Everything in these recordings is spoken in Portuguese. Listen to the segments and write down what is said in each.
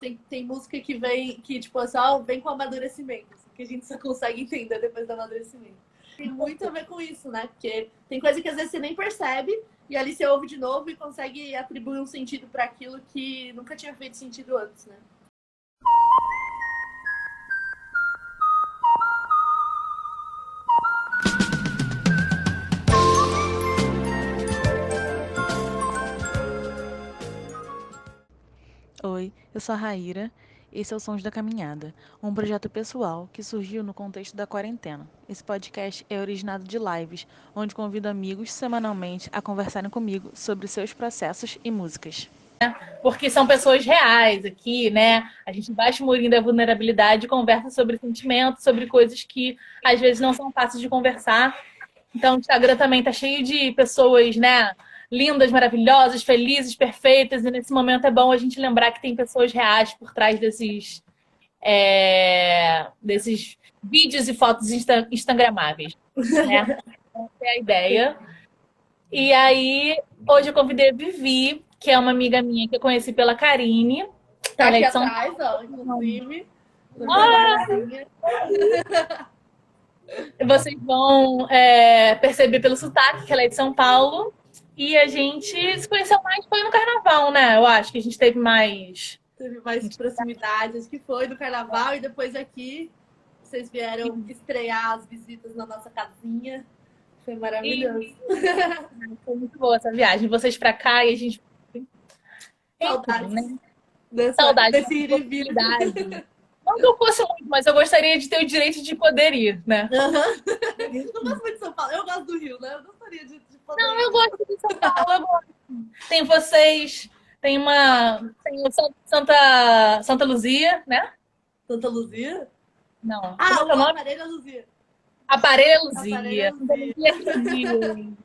tem, tem música que vem, que tipo, só vem com amadurecimento, assim, que a gente só consegue entender depois do amadurecimento. Tem muito a ver com isso, né? Porque tem coisa que às vezes você nem percebe, e ali você ouve de novo e consegue atribuir um sentido para aquilo que nunca tinha feito sentido antes, né? Eu sou a Raíra. Esse é o Sons da Caminhada, um projeto pessoal que surgiu no contexto da quarentena. Esse podcast é originado de lives, onde convido amigos semanalmente a conversarem comigo sobre seus processos e músicas. Porque são pessoas reais aqui, né? A gente baixa o murinho da vulnerabilidade conversa sobre sentimentos, sobre coisas que às vezes não são fáceis de conversar. Então, o Instagram também tá cheio de pessoas, né? Lindas, maravilhosas, felizes, perfeitas, e nesse momento é bom a gente lembrar que tem pessoas reais por trás desses, é, desses vídeos e fotos insta instagramáveis. Né? Essa é a ideia. E aí, hoje eu convidei a Vivi, que é uma amiga minha que eu conheci pela Karine. Tá aqui São... atrás, ó, inclusive. Ah! Vocês vão é, perceber pelo sotaque que ela é de São Paulo. E a gente se conheceu mais foi no carnaval, né? Eu acho que a gente teve mais. Teve mais proximidade, acho que foi no carnaval e depois aqui vocês vieram estrear as visitas na nossa casinha. Foi maravilhoso. E... foi muito boa essa viagem. Vocês pra cá e a gente. Saudades. Né? Dessa, Saudade desse ir e vir. Não que eu fosse muito, mas eu gostaria de ter o direito de poder ir, né? Uhum. Eu não gosto muito de São Paulo. Eu gosto do Rio, né? Eu gostaria de não, eu gosto de São Paulo, eu gosto. Tem vocês, tem uma. Tem o Santa, Santa Luzia, né? Santa Luzia? Não. Ah, é o nome? Aparelho Luzia. Aparelho Luzia. Luzia.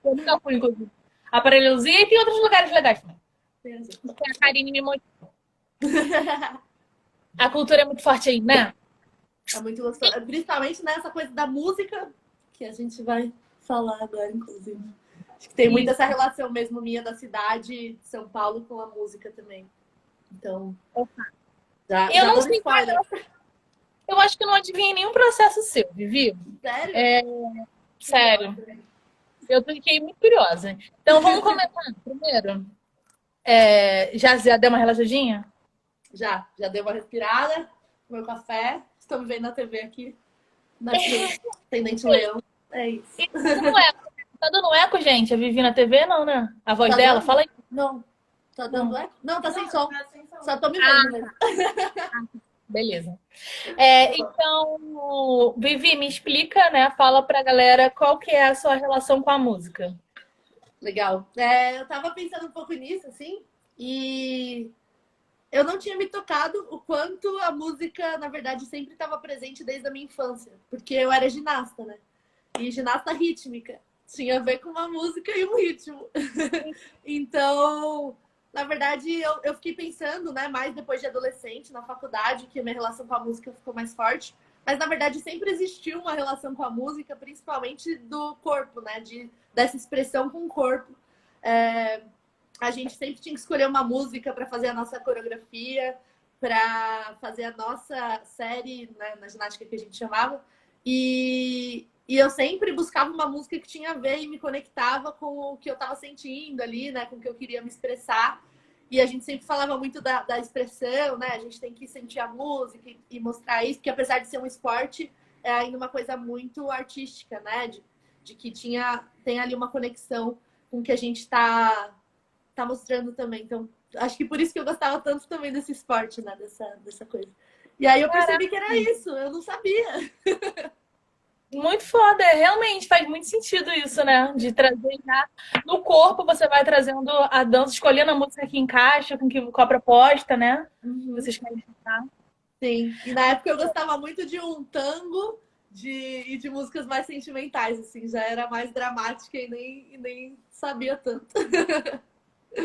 Eu nunca fui, inclusive. Aparelho Luzia e tem outros lugares legais também. Tem a Karine me mostrou. A cultura é muito forte aí, né? É muito gostoso. Principalmente nessa coisa da música, que a gente vai falar agora, inclusive. Acho que tem muito essa relação mesmo minha da cidade de São Paulo com a música também. Então. Já, eu já não sei Eu acho que não adivinhei nenhum processo seu, Vivi. Sério? É... Sério. Eu fiquei muito curiosa. Então vamos começar primeiro. É... Já, já deu uma relaxadinha? Já, já deu uma respirada, meu café. Estamos vendo na TV aqui. Na Tendente Leão. É isso. Não é Tá dando eco, gente? A Vivi na TV, não, né? A voz tá dela, dando? fala aí. Não. Tá dando não. eco? Não, tá sem som. Só tô me vendo ah, Beleza. É, então, Vivi, me explica, né? Fala pra galera qual que é a sua relação com a música. Legal. É, eu tava pensando um pouco nisso, assim, e eu não tinha me tocado o quanto a música, na verdade, sempre estava presente desde a minha infância, porque eu era ginasta, né? E ginasta rítmica tinha a ver com uma música e um ritmo. então, na verdade, eu, eu fiquei pensando, né, mais depois de adolescente, na faculdade, que minha relação com a música ficou mais forte. Mas, na verdade, sempre existiu uma relação com a música, principalmente do corpo, né? De, dessa expressão com o corpo. É, a gente sempre tinha que escolher uma música para fazer a nossa coreografia, para fazer a nossa série né, na ginástica que a gente chamava. E, e eu sempre buscava uma música que tinha a ver e me conectava com o que eu estava sentindo ali, né? Com o que eu queria me expressar. E a gente sempre falava muito da, da expressão, né? A gente tem que sentir a música e, e, mostrar isso, porque apesar de ser um esporte, é ainda uma coisa muito artística, né? De, de que tinha, tem ali uma conexão com o que a gente está tá mostrando também. Então, acho que por isso que eu gostava tanto também desse esporte, né? Dessa, dessa coisa. E aí eu percebi que era isso, eu não sabia. Muito foda, é, realmente faz muito sentido isso, né? De trazer já no corpo, você vai trazendo a dança, escolhendo a música que encaixa com, que, com a proposta, né? Uhum. Vocês querem cantar. Sim, e na época eu gostava muito de um tango de, e de músicas mais sentimentais, assim, já era mais dramática e nem, e nem sabia tanto.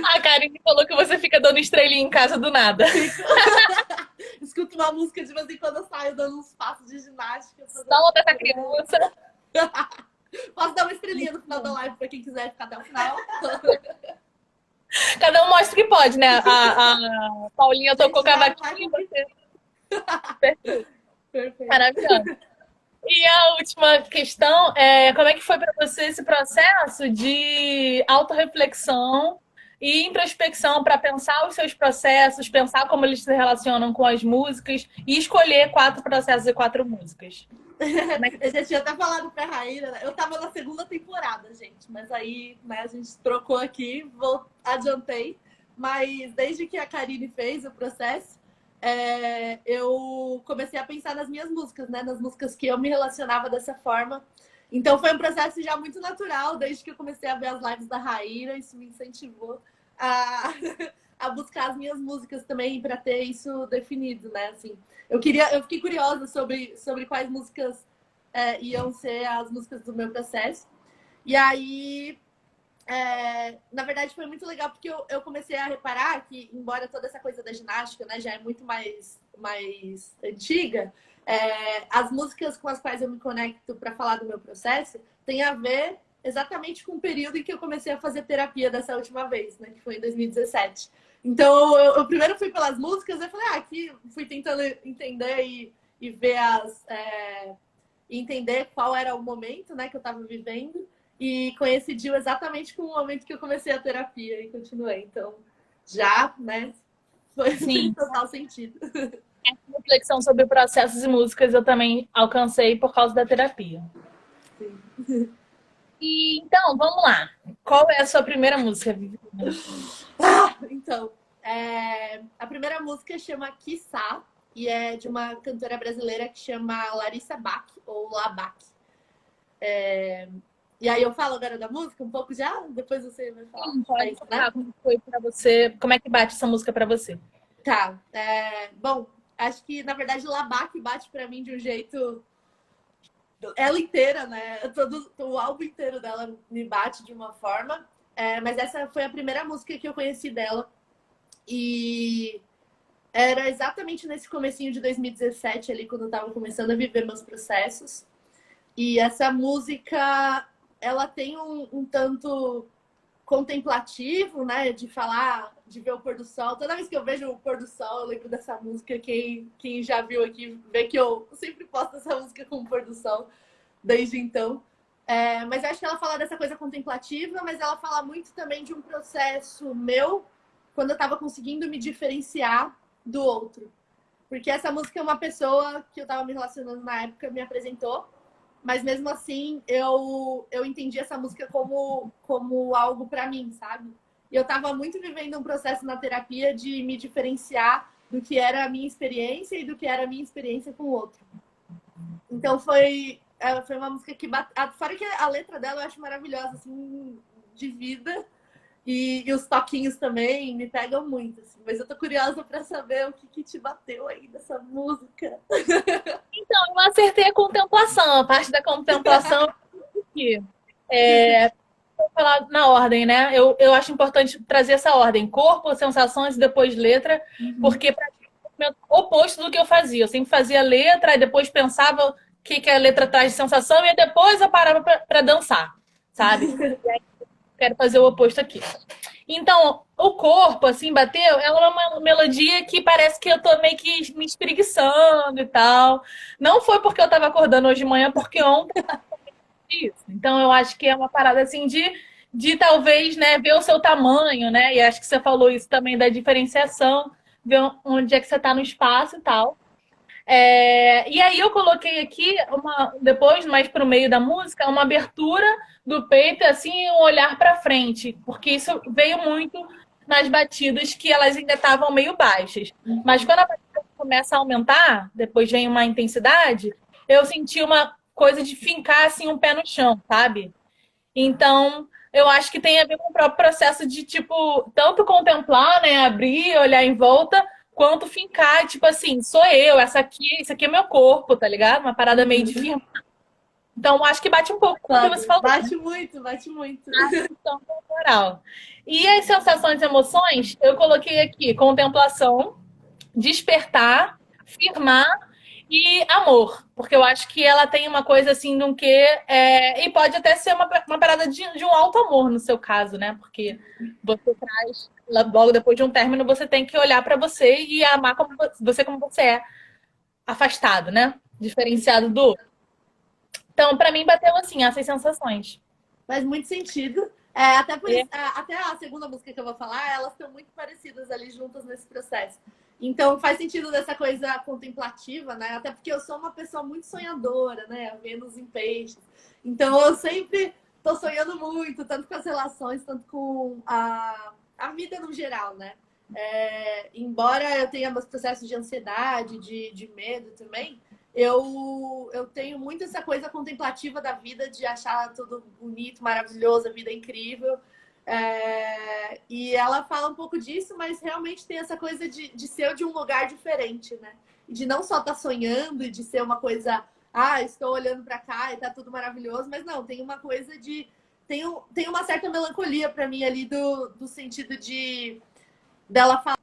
A Karine falou que você fica dando estrelinha em casa do nada. Escuto uma música de vez em quando eu saio dando uns passos de ginástica. Solta essa criança. Posso dar uma estrelinha no final da live para quem quiser ficar até o final. Cada um mostra o que pode, né? A, a Paulinha tocou cavaquinho. Você... Perfeito. Maravilhoso. E a última questão é como é que foi para você esse processo de autorreflexão e introspecção para pensar os seus processos, pensar como eles se relacionam com as músicas e escolher quatro processos e quatro músicas. eu já tinha até falado pra Raíra, né? eu tava na segunda temporada, gente, mas aí né, a gente trocou aqui, vou, adiantei. Mas desde que a Karine fez o processo, é, eu comecei a pensar nas minhas músicas, né? Nas músicas que eu me relacionava dessa forma. Então foi um processo já muito natural, desde que eu comecei a ver as lives da Raíra, isso me incentivou a, a buscar as minhas músicas também para ter isso definido, né? Assim, eu queria, eu fiquei curiosa sobre, sobre quais músicas é, iam ser as músicas do meu processo. E aí, é, na verdade, foi muito legal porque eu, eu comecei a reparar que, embora toda essa coisa da ginástica né, já é muito mais, mais antiga, é, as músicas com as quais eu me conecto para falar do meu processo tem a ver exatamente com o período em que eu comecei a fazer terapia dessa última vez, né? Que foi em 2017. Então, eu, eu primeiro fui pelas músicas, eu falei, ah, aqui fui tentando entender e, e ver as. É, entender qual era o momento né, que eu estava vivendo. E coincidiu exatamente com o momento que eu comecei a terapia e continuei. Então, já, né? Foi Sim. total sentido. Essa reflexão sobre processos e músicas eu também alcancei por causa da terapia. Sim. E, então, vamos lá. Qual é a sua primeira música, ah, então, é... a primeira música chama Kissá e é de uma cantora brasileira que chama Larissa Bach, ou Labac. É... E aí eu falo agora da música um pouco já? Depois você vai falar. Sim, pode falar como foi para você, como é que bate essa música para você? Tá. É... Bom, acho que na verdade Labac bate para mim de um jeito ela inteira, né? Todo, o álbum inteiro dela me bate de uma forma. É, mas essa foi a primeira música que eu conheci dela. E era exatamente nesse comecinho de 2017, ali, quando eu tava começando a viver meus processos. E essa música, ela tem um, um tanto contemplativo, né? De falar, de ver o pôr do sol. Toda vez que eu vejo o pôr do sol, eu lembro dessa música. Quem, quem já viu aqui vê que eu sempre posto essa música com o pôr do sol desde então. É, mas acho que ela fala dessa coisa contemplativa, mas ela fala muito também de um processo meu quando eu estava conseguindo me diferenciar do outro. Porque essa música é uma pessoa que eu estava me relacionando na época me apresentou mas mesmo assim eu, eu entendi essa música como, como algo para mim, sabe? E eu estava muito vivendo um processo na terapia de me diferenciar do que era a minha experiência e do que era a minha experiência com o outro. Então foi, é, foi uma música que bate... fora que a letra dela eu acho maravilhosa, assim, de vida. E, e, os toquinhos também me pegam muito, assim. Mas eu tô curiosa para saber o que, que te bateu aí dessa música. Então, eu acertei a contemplação, a parte da contemplação. É, vou falar na ordem, né? Eu, eu acho importante trazer essa ordem: corpo, sensações e depois letra, uhum. porque para é o oposto do que eu fazia. Eu sempre fazia letra e depois pensava o que, que a letra traz de sensação e depois eu parava para dançar, sabe? quero fazer o oposto aqui. Então, o corpo, assim, bateu, é uma melodia que parece que eu tô meio que me espreguiçando e tal. Não foi porque eu tava acordando hoje de manhã, porque ontem isso. Então, eu acho que é uma parada assim de, de talvez, né, ver o seu tamanho, né? E acho que você falou isso também da diferenciação, ver onde é que você tá no espaço e tal. É, e aí eu coloquei aqui, uma, depois, mais para o meio da música, uma abertura do peito, assim, um olhar para frente, porque isso veio muito nas batidas que elas ainda estavam meio baixas. Mas quando a batida começa a aumentar, depois vem uma intensidade, eu senti uma coisa de fincar assim um pé no chão, sabe? Então, eu acho que tem a ver com o próprio processo de tipo tanto contemplar, né, abrir, olhar em volta, quanto fincar, tipo assim, sou eu, essa aqui, isso aqui é meu corpo, tá ligado? Uma parada meio de firma. Então, acho que bate um pouco com o que você falou. Bate muito, bate muito. A questão corporal. E as sensações e emoções, eu coloquei aqui contemplação, despertar, firmar e amor, porque eu acho que ela tem uma coisa assim de um quê, é, e pode até ser uma, uma parada de, de, um alto amor no seu caso, né? Porque você traz, logo depois de um término, você tem que olhar para você e amar como você como você é, afastado, né? Diferenciado do outro. Então, para mim, bateu assim, essas sensações. Faz muito sentido. É, até, por isso, é. até a segunda música que eu vou falar, elas estão muito parecidas ali juntas nesse processo. Então faz sentido dessa coisa contemplativa, né? Até porque eu sou uma pessoa muito sonhadora, né? Vênus em peixes. Então eu sempre tô sonhando muito, tanto com as relações, tanto com a, a vida no geral, né? É, embora eu tenha meus processos de ansiedade, de, de medo também, eu, eu tenho muito essa coisa contemplativa da vida, de achar tudo bonito, maravilhoso, a vida incrível. É, e ela fala um pouco disso, mas realmente tem essa coisa de, de ser de um lugar diferente, né? De não só estar tá sonhando e de ser uma coisa, ah, estou olhando para cá e tá tudo maravilhoso, mas não, tem uma coisa de. Tem, tem uma certa melancolia para mim ali do, do sentido de dela falar.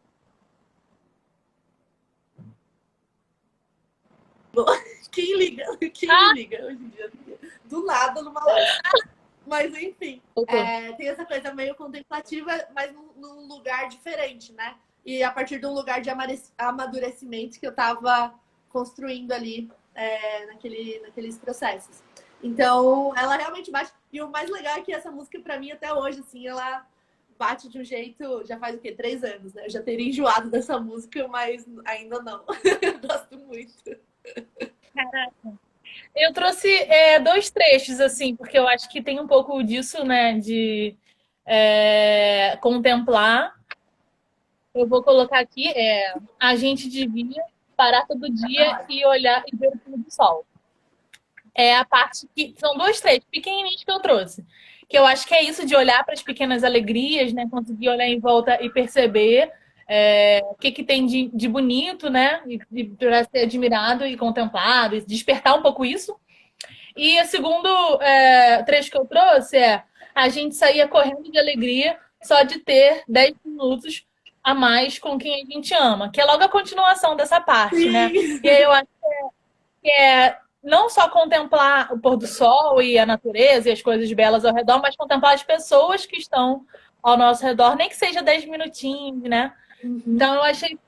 Quem liga? Quem ah. liga hoje em dia? Do nada numa live. Mas enfim, é, tem essa coisa meio contemplativa, mas num, num, lugar diferente, né? E a partir de um lugar de amadurecimento que eu estava construindo ali é, naquele, naqueles processos. Então, ela realmente bate. E o mais legal é que essa música, para mim, até hoje, assim, ela bate de um jeito. Já faz o quê? Três anos, né? Eu já teria enjoado dessa música, mas ainda não. Gosto muito. Caraca. Eu trouxe é, dois trechos, assim, porque eu acho que tem um pouco disso, né, de é, contemplar. Eu vou colocar aqui, é, a gente devia parar todo dia e olhar e ver o pôr do sol. É a parte que são dois trechos pequenininhos que eu trouxe, que eu acho que é isso de olhar para as pequenas alegrias, né, conseguir olhar em volta e perceber é, o que, que tem de, de bonito, né? E, para ser admirado e contemplado, e despertar um pouco isso. E o segundo é, trecho que eu trouxe é a gente saía correndo de alegria só de ter 10 minutos a mais com quem a gente ama, que é logo a continuação dessa parte, né? E aí eu acho que é, que é não só contemplar o pôr do sol e a natureza e as coisas belas ao redor, mas contemplar as pessoas que estão ao nosso redor, nem que seja 10 minutinhos, né? Uhum. Então, eu achei que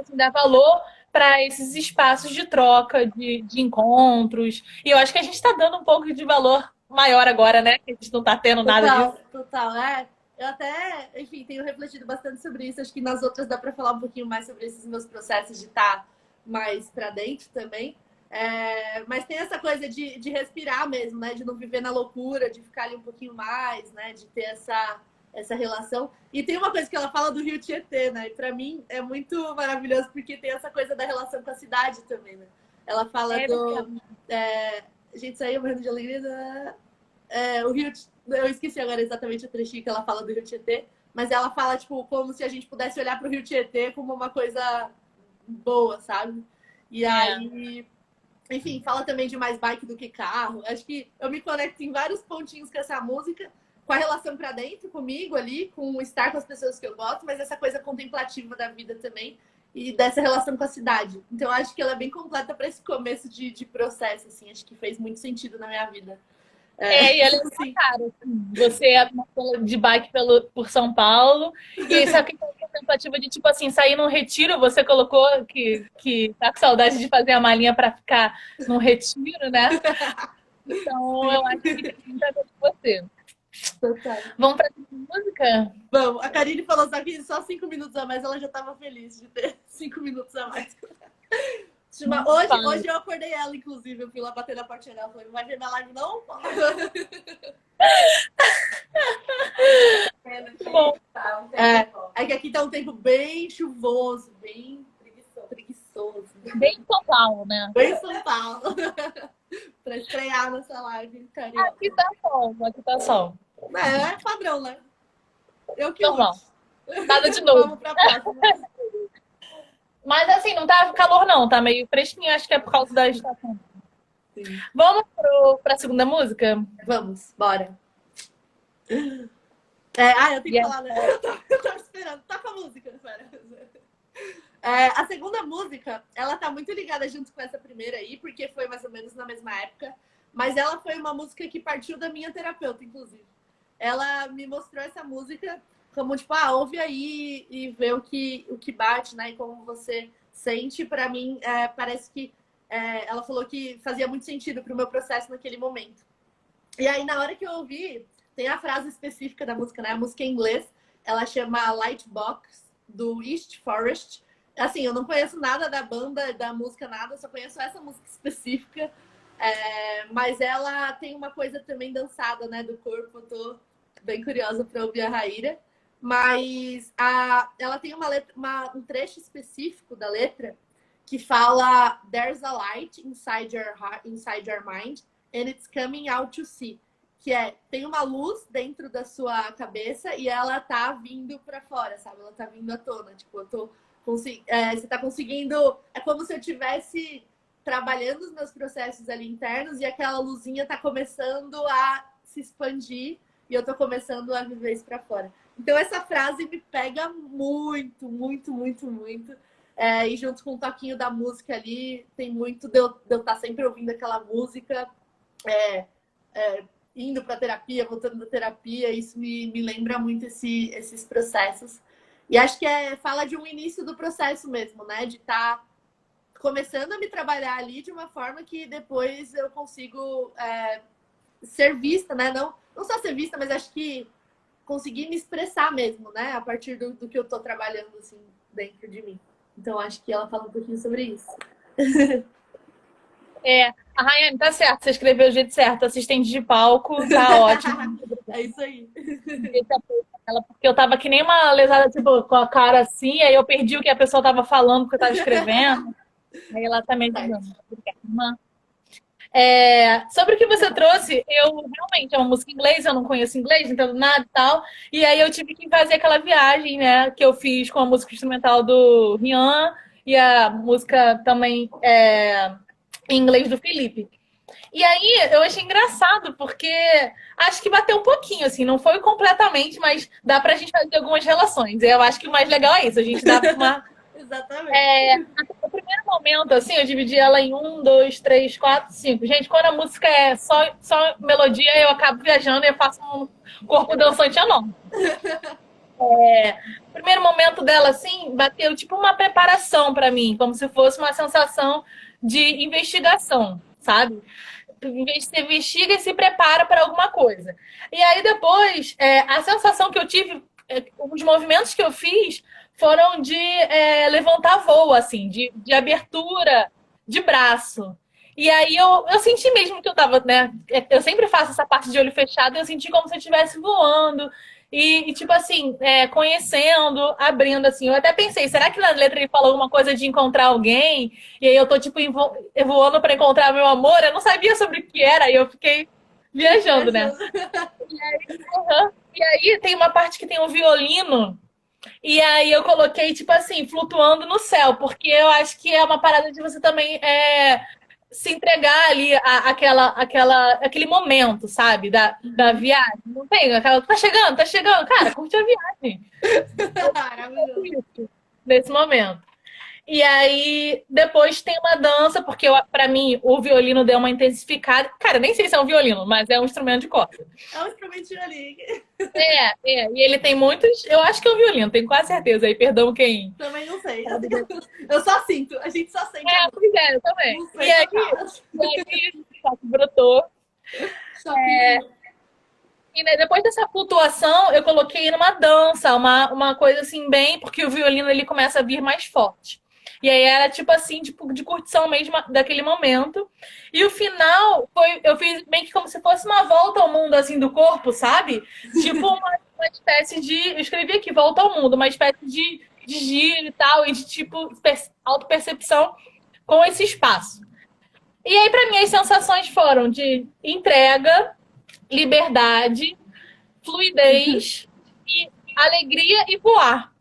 assim, dar valor para esses espaços de troca, de, de encontros. E eu acho que a gente está dando um pouco de valor maior agora, né? Que a gente não está tendo total, nada disso. Total, é. Eu até, enfim, tenho refletido bastante sobre isso. Acho que nas outras dá para falar um pouquinho mais sobre esses meus processos de estar tá mais para dentro também. É, mas tem essa coisa de, de respirar mesmo, né? De não viver na loucura, de ficar ali um pouquinho mais, né? De ter essa, essa relação. E tem uma coisa que ela fala do Rio Tietê, né? E pra mim é muito maravilhoso porque tem essa coisa da relação com a cidade também, né? Ela fala é, do. É, a gente saiu morrendo de alegria. Da, é, o Rio. Eu esqueci agora exatamente o trechinho que ela fala do Rio Tietê, mas ela fala, tipo, como se a gente pudesse olhar pro Rio Tietê como uma coisa boa, sabe? E é. aí. Enfim, fala também de mais bike do que carro. Acho que eu me conecto em vários pontinhos com essa música com a relação para dentro comigo ali, com estar com as pessoas que eu gosto, mas essa coisa contemplativa da vida também e dessa relação com a cidade. Então acho que ela é bem completa para esse começo de, de processo, assim, acho que fez muito sentido na minha vida. É, é e ela é assim. cara, você é de bike pelo, por São Paulo, e isso é contemplativa de tipo assim, sair num retiro, você colocou que, que tá com saudade de fazer a malinha para ficar num retiro, né? Então eu acho que tem muito a ver com você. Total. Vamos pra música? Vamos. A Karine falou só que só cinco minutos a mais, ela já tava feliz de ter cinco minutos a mais. Hoje, hoje eu acordei ela, inclusive. Eu fui lá bater na porta dela. Falei, não vai ver minha live, não? Bom. É, é que aqui tá um tempo bem chuvoso, bem preguiçoso. preguiçoso. Bem São Paulo, né? Bem São Paulo. pra estrear nessa live. Carioca. Aqui tá sol, aqui tá sol. É, é padrão, né? Eu que Normal. Nada de novo. Mas assim, não tá calor não, tá meio fresquinho, acho que é por causa da estação. Sim. Vamos pro, pra segunda música? Vamos, bora. É, ah, eu tenho que falar, né? Eu tava, eu tava esperando. Toca a música, espera. É, a segunda música, ela tá muito ligada junto com essa primeira aí, porque foi mais ou menos na mesma época. Mas ela foi uma música que partiu da minha terapeuta, inclusive. Ela me mostrou essa música como, tipo, ah, ouve aí e vê o que, o que bate, né? E como você sente. Para mim, é, parece que é, ela falou que fazia muito sentido pro meu processo naquele momento. E aí, na hora que eu ouvi, tem a frase específica da música, né? A música em inglês, ela chama Lightbox, do East Forest assim, eu não conheço nada da banda, da música, nada, só conheço essa música específica. É, mas ela tem uma coisa também dançada, né, do corpo. Eu tô bem curiosa para ouvir a Raíra. Mas a, ela tem uma letra, uma, um trecho específico da letra que fala There's a light inside your heart, inside your mind, and it's coming out to see. Que é, tem uma luz dentro da sua cabeça e ela tá vindo para fora, sabe? Ela tá vindo à tona. Tipo, eu tô é, você está conseguindo. É como se eu tivesse trabalhando os meus processos ali internos e aquela luzinha está começando a se expandir e eu estou começando a viver isso para fora. Então essa frase me pega muito, muito, muito, muito. É, e junto com o toquinho da música ali, tem muito de eu, de eu estar tá sempre ouvindo aquela música, é, é, indo para terapia, voltando da terapia. Isso me, me lembra muito esse, esses processos. E acho que é, fala de um início do processo mesmo, né? De estar tá começando a me trabalhar ali de uma forma que depois eu consigo é, ser vista, né? Não, não só ser vista, mas acho que conseguir me expressar mesmo, né? A partir do, do que eu estou trabalhando, assim, dentro de mim. Então, acho que ela fala um pouquinho sobre isso. É, a Rayane, tá certo, você escreveu o jeito certo, assistente de palco, tá ótimo. é isso aí. ela, porque eu tava que nem uma lesada, tipo, com a cara assim, aí eu perdi o que a pessoa tava falando, porque eu tava escrevendo. aí ela também tá é, sobre o que você trouxe, eu realmente é uma música em inglês, eu não conheço inglês, não entendo nada e tal. E aí eu tive que fazer aquela viagem, né, que eu fiz com a música instrumental do Rian e a música também é, em inglês do Felipe. E aí eu achei engraçado, porque acho que bateu um pouquinho, assim, não foi completamente, mas dá pra gente fazer algumas relações. Eu acho que o mais legal é isso, a gente dá uma. Exatamente. É, primeiro momento, assim, eu dividi ela em um, dois, três, quatro, cinco. Gente, quando a música é só, só melodia, eu acabo viajando e eu faço um corpo dançante enorme. É, primeiro momento dela, assim, bateu tipo uma preparação para mim, como se fosse uma sensação de investigação, sabe? você investiga e se prepara para alguma coisa. E aí depois, é, a sensação que eu tive, é, os movimentos que eu fiz foram de é, levantar voo, assim, de, de abertura de braço. E aí eu, eu senti mesmo que eu tava, né? É, eu sempre faço essa parte de olho fechado eu senti como se eu estivesse voando. E, e, tipo assim, é, conhecendo, abrindo, assim. Eu até pensei, será que na letra ele falou alguma coisa de encontrar alguém? E aí eu tô, tipo, voando para encontrar meu amor. Eu não sabia sobre o que era, e eu fiquei viajando, né? E aí, uhum. e aí tem uma parte que tem um violino. E aí eu coloquei, tipo assim, flutuando no céu, porque eu acho que é uma parada de você também é, se entregar ali a, aquela, aquela, aquele momento, sabe? Da, da viagem. Não tem aquela. Tá chegando, tá chegando. Cara, curte a viagem. Nesse momento. E aí, depois tem uma dança, porque para mim o violino deu uma intensificada. Cara, nem sei se é um violino, mas é um instrumento de corda. É um instrumento de violino. É, é. E ele tem muitos. Eu acho que é um violino, tenho quase certeza. Aí, perdão quem. Também não sei. Eu só sinto, a gente só sente. É, pois é, eu também. E aí, e aí, só que brotou. Só que... É... E né, depois dessa flutuação, eu coloquei numa dança, uma, uma coisa assim, bem, porque o violino ele começa a vir mais forte. E aí era tipo assim, tipo, de curtição mesmo daquele momento. E o final foi, eu fiz meio que como se fosse uma volta ao mundo assim do corpo, sabe? Tipo uma, uma espécie de. Eu escrevi aqui, volta ao mundo, uma espécie de, de giro e tal, e de tipo autopercepção com esse espaço. E aí, para mim, as sensações foram de entrega, liberdade, fluidez e alegria e voar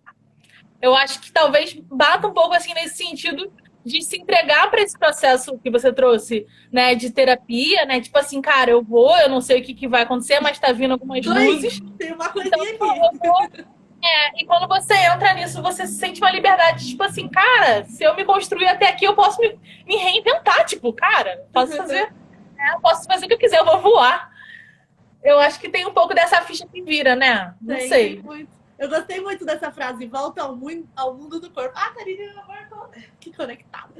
eu acho que talvez bata um pouco assim nesse sentido de se entregar para esse processo que você trouxe, né, de terapia, né? Tipo assim, cara, eu vou, eu não sei o que, que vai acontecer, mas tá vindo algumas luzes. Tem uma coisinha então, aqui. Vou, É, e quando você entra nisso, você se sente uma liberdade, tipo assim, cara, se eu me construir até aqui, eu posso me, me reinventar, tipo, cara, posso fazer, é, posso fazer o que eu quiser, eu vou voar. Eu acho que tem um pouco dessa ficha que vira, né? Não Tem, sei. muito. Eu gostei muito dessa frase, volta ao, mundo, ao mundo do corpo. Ah, Karine, meu amor, que conectada.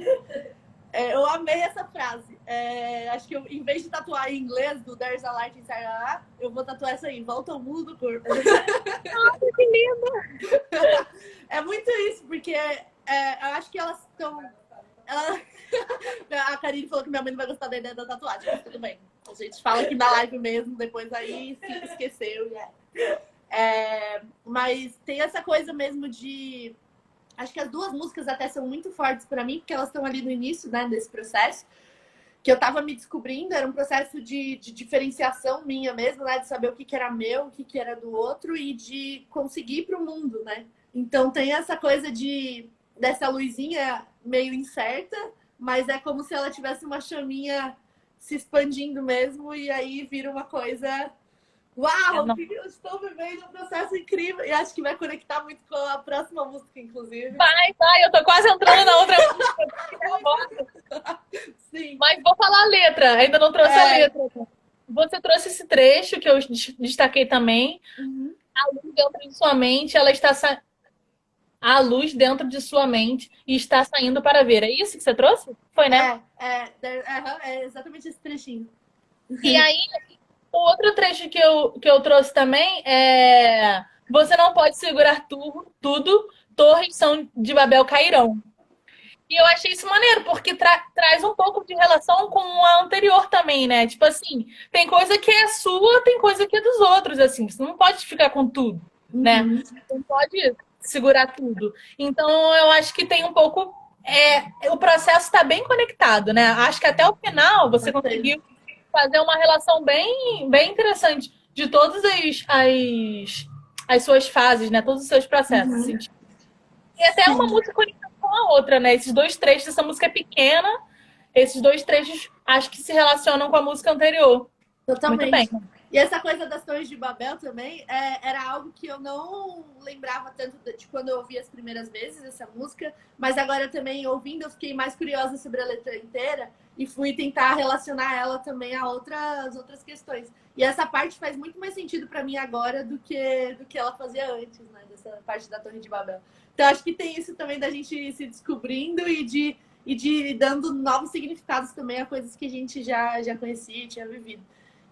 É, eu amei essa frase. É, acho que eu, em vez de tatuar em inglês do There's a Light Inside a eu vou tatuar essa aí, volta ao mundo do corpo. Nossa, que lindo! É muito isso, porque é, eu acho que elas estão. Ela... a Karine falou que minha mãe não vai gostar da ideia da tatuagem, mas tudo bem. A gente fala aqui na live mesmo, depois aí se esqueceu. É. É, mas tem essa coisa mesmo de. Acho que as duas músicas até são muito fortes para mim, porque elas estão ali no início né, desse processo. Que eu tava me descobrindo, era um processo de, de diferenciação minha mesmo, né? De saber o que, que era meu, o que, que era do outro e de conseguir para o mundo, né? Então tem essa coisa de dessa luzinha meio incerta, mas é como se ela tivesse uma chaminha se expandindo mesmo e aí vira uma coisa Uau, não... estou vivendo um processo incrível e acho que vai conectar muito com a próxima música, inclusive. Vai, vai, eu tô quase entrando na outra música. Sim. Mas vou falar a letra, ainda não trouxe é. a letra. Você trouxe esse trecho que eu destaquei também. Uhum. A luz dentro de sua mente, ela está sa... a luz dentro de sua mente e está saindo para ver. É isso que você trouxe? Foi, né? É, é, é, é exatamente esse trechinho. E aí, o outro trecho que eu, que eu trouxe também é Você não pode segurar tu, tudo, torres são de Babel cairão. E eu achei isso maneiro, porque tra traz um pouco de relação com a anterior também, né? Tipo assim, tem coisa que é sua, tem coisa que é dos outros, assim. Você não pode ficar com tudo, né? uhum. né? Não pode segurar tudo. Então, eu acho que tem um pouco... É, o processo está bem conectado, né? Acho que até o final você conseguiu fazer uma relação bem, bem interessante de todas as, as, as suas fases, né? Todos os seus processos. Uhum. Assim. E até Sim. uma música conectada com a outra, né? Esses dois trechos, essa música é pequena, esses dois trechos acho que se relacionam com a música anterior. Totalmente. Muito bem. E essa coisa das Torres de Babel também é, era algo que eu não lembrava tanto de, de, quando eu ouvi as primeiras vezes essa música, mas agora também ouvindo eu fiquei mais curiosa sobre a letra inteira e fui tentar relacionar ela também a outras outras questões. E essa parte faz muito mais sentido para mim agora do que do que ela fazia antes, né? Dessa parte da Torre de Babel. Então acho que tem isso também da gente se descobrindo e de e de dando novos significados também a coisas que a gente já já conhecia e tinha vivido.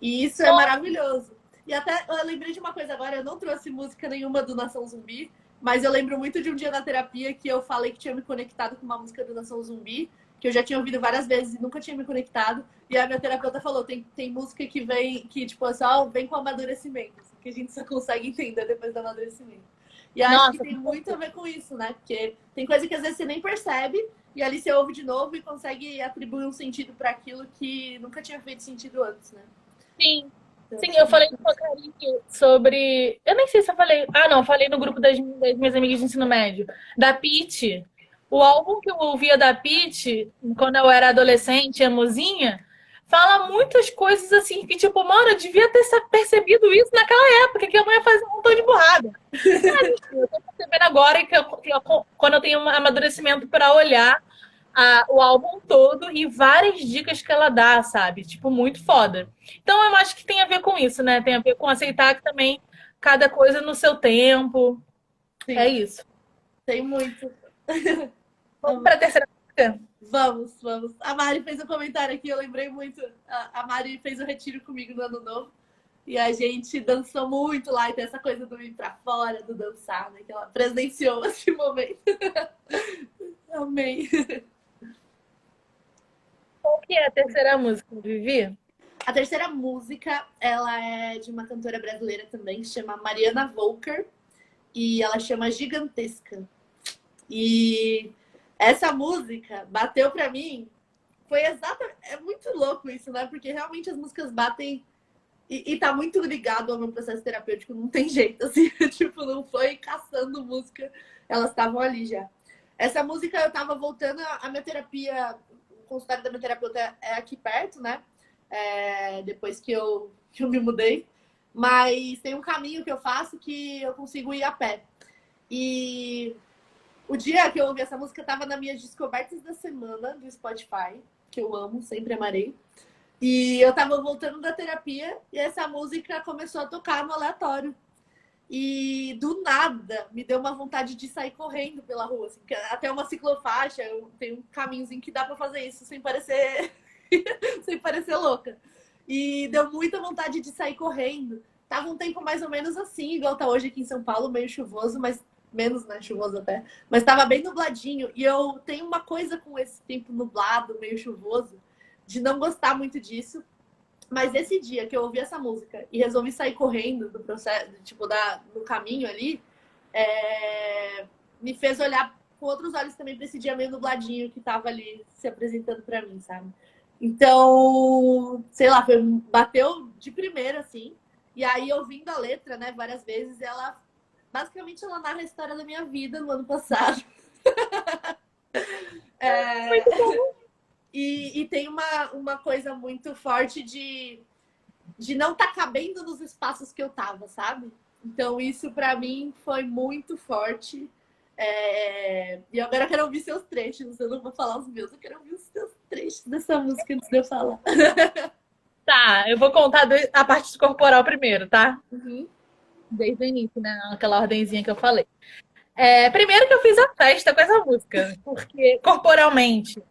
E isso é maravilhoso. E até eu lembrei de uma coisa agora, eu não trouxe música nenhuma do Nação Zumbi, mas eu lembro muito de um dia na terapia que eu falei que tinha me conectado com uma música do Nação Zumbi, que eu já tinha ouvido várias vezes e nunca tinha me conectado. E a minha terapeuta falou: tem, tem música que vem, que tipo, só vem com amadurecimento, assim, que a gente só consegue entender depois do amadurecimento. E acho Nossa, que tem muito a ver com isso, né? Porque tem coisa que às vezes você nem percebe, e ali você ouve de novo e consegue atribuir um sentido para aquilo que nunca tinha feito sentido antes, né? Sim. Sim, eu falei com a Karine sobre. Eu nem sei se eu falei. Ah, não, falei no grupo das, das minhas amigas de ensino médio. Da Pete. O álbum que eu ouvia da Pete, quando eu era adolescente, a mozinha, fala muitas coisas assim, que tipo, mano, eu devia ter percebido isso naquela época, que a mulher fazia um montão de burrada. eu tô percebendo agora que, eu, que eu, quando eu tenho um amadurecimento para olhar a, o álbum todo e várias dicas que ela dá, sabe? Tipo, muito foda. Então, eu acho que tem a ver com isso, né? Tem a ver com aceitar que também cada coisa no seu tempo. Sim. É isso. Tem muito. Vamos para a terceira música? Vamos, vamos. A Mari fez um comentário aqui, eu lembrei muito. A Mari fez o um retiro comigo no ano novo. E a gente dançou muito lá, e tem essa coisa do ir pra fora, do dançar, né? Que ela presenciou esse momento. Amei. Qual que é a terceira música, Vivi? A terceira música, ela é de uma cantora brasileira também, que chama Mariana Volker. E ela chama Gigantesca. E essa música bateu pra mim. Foi exatamente. É muito louco isso, né? Porque realmente as músicas batem. E, e tá muito ligado ao meu processo terapêutico, não tem jeito, assim. tipo, não foi caçando música, elas estavam ali já. Essa música eu tava voltando, a minha terapia consultório da minha terapeuta é aqui perto, né? É, depois que eu, que eu me mudei. Mas tem um caminho que eu faço que eu consigo ir a pé. E o dia que eu ouvi essa música estava nas minhas descobertas da semana do Spotify, que eu amo, sempre amarei. E eu tava voltando da terapia e essa música começou a tocar no aleatório. E do nada me deu uma vontade de sair correndo pela rua. Assim, até uma ciclofaixa, eu tenho um caminhozinho que dá para fazer isso sem parecer sem parecer louca. E deu muita vontade de sair correndo. Tava um tempo mais ou menos assim, igual tá hoje aqui em São Paulo, meio chuvoso, mas menos, né? Chuvoso até. Mas tava bem nubladinho. E eu tenho uma coisa com esse tempo nublado, meio chuvoso, de não gostar muito disso. Mas esse dia que eu ouvi essa música e resolvi sair correndo do processo, tipo, da, no caminho ali, é... me fez olhar com outros olhos também para esse dia meio nubladinho que tava ali se apresentando para mim, sabe? Então, sei lá, foi, bateu de primeira, assim. E aí, ouvindo a letra, né, várias vezes, ela basicamente ela narra a história da minha vida no ano passado. é... Muito bom. E, e, tem uma, uma coisa muito forte de, de não estar tá cabendo nos espaços que eu tava, sabe? Então, isso para mim foi muito forte. É... E agora eu quero ouvir seus trechos. Eu não vou falar os meus, eu quero ouvir os seus trechos dessa música antes de eu falar. Tá, eu vou contar a parte corporal primeiro, tá? Uhum. Desde o início, né? Aquela ordenzinha que eu falei. É, primeiro que eu fiz a festa com essa música, porque corporalmente.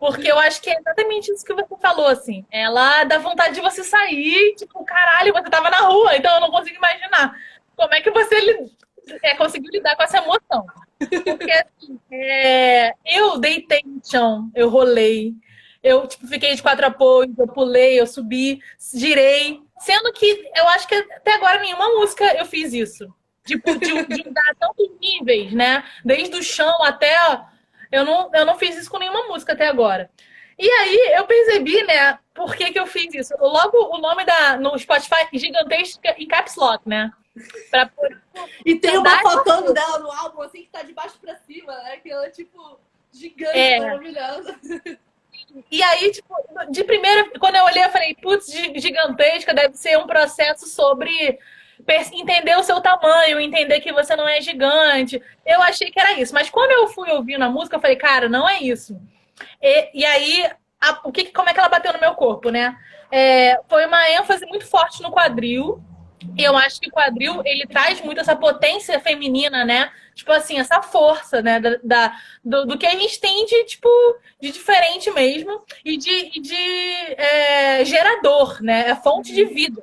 Porque eu acho que é exatamente isso que você falou, assim. Ela dá vontade de você sair, tipo, caralho, você tava na rua, então eu não consigo imaginar. Como é que você é, conseguiu lidar com essa emoção? Porque, assim, é, eu deitei no chão, eu rolei, eu tipo, fiquei de quatro apoios, eu pulei, eu subi, girei. Sendo que eu acho que até agora nenhuma música eu fiz isso. Tipo, de, de dar tantos níveis, né? Desde o chão até eu não, eu não fiz isso com nenhuma música até agora. E aí eu percebi, né, por que, que eu fiz isso. Logo o nome da no Spotify gigantesca em caps lock, né? Pra, e tem uma foto dela no álbum assim que tá de baixo pra cima, né? Que ela é tipo gigante, é. maravilhosa. E aí, tipo, de primeira, quando eu olhei, eu falei, putz, gigantesca, deve ser um processo sobre entender o seu tamanho, entender que você não é gigante. Eu achei que era isso. Mas quando eu fui ouvindo a música, eu falei, cara, não é isso. E, e aí, a, o que, como é que ela bateu no meu corpo, né? É, foi uma ênfase muito forte no quadril. E eu acho que o quadril, ele traz muito essa potência feminina, né? Tipo assim, essa força, né? Da, da do, do, que a gente tem de, tipo, de diferente mesmo. E de, de é, gerador, né? É fonte de vida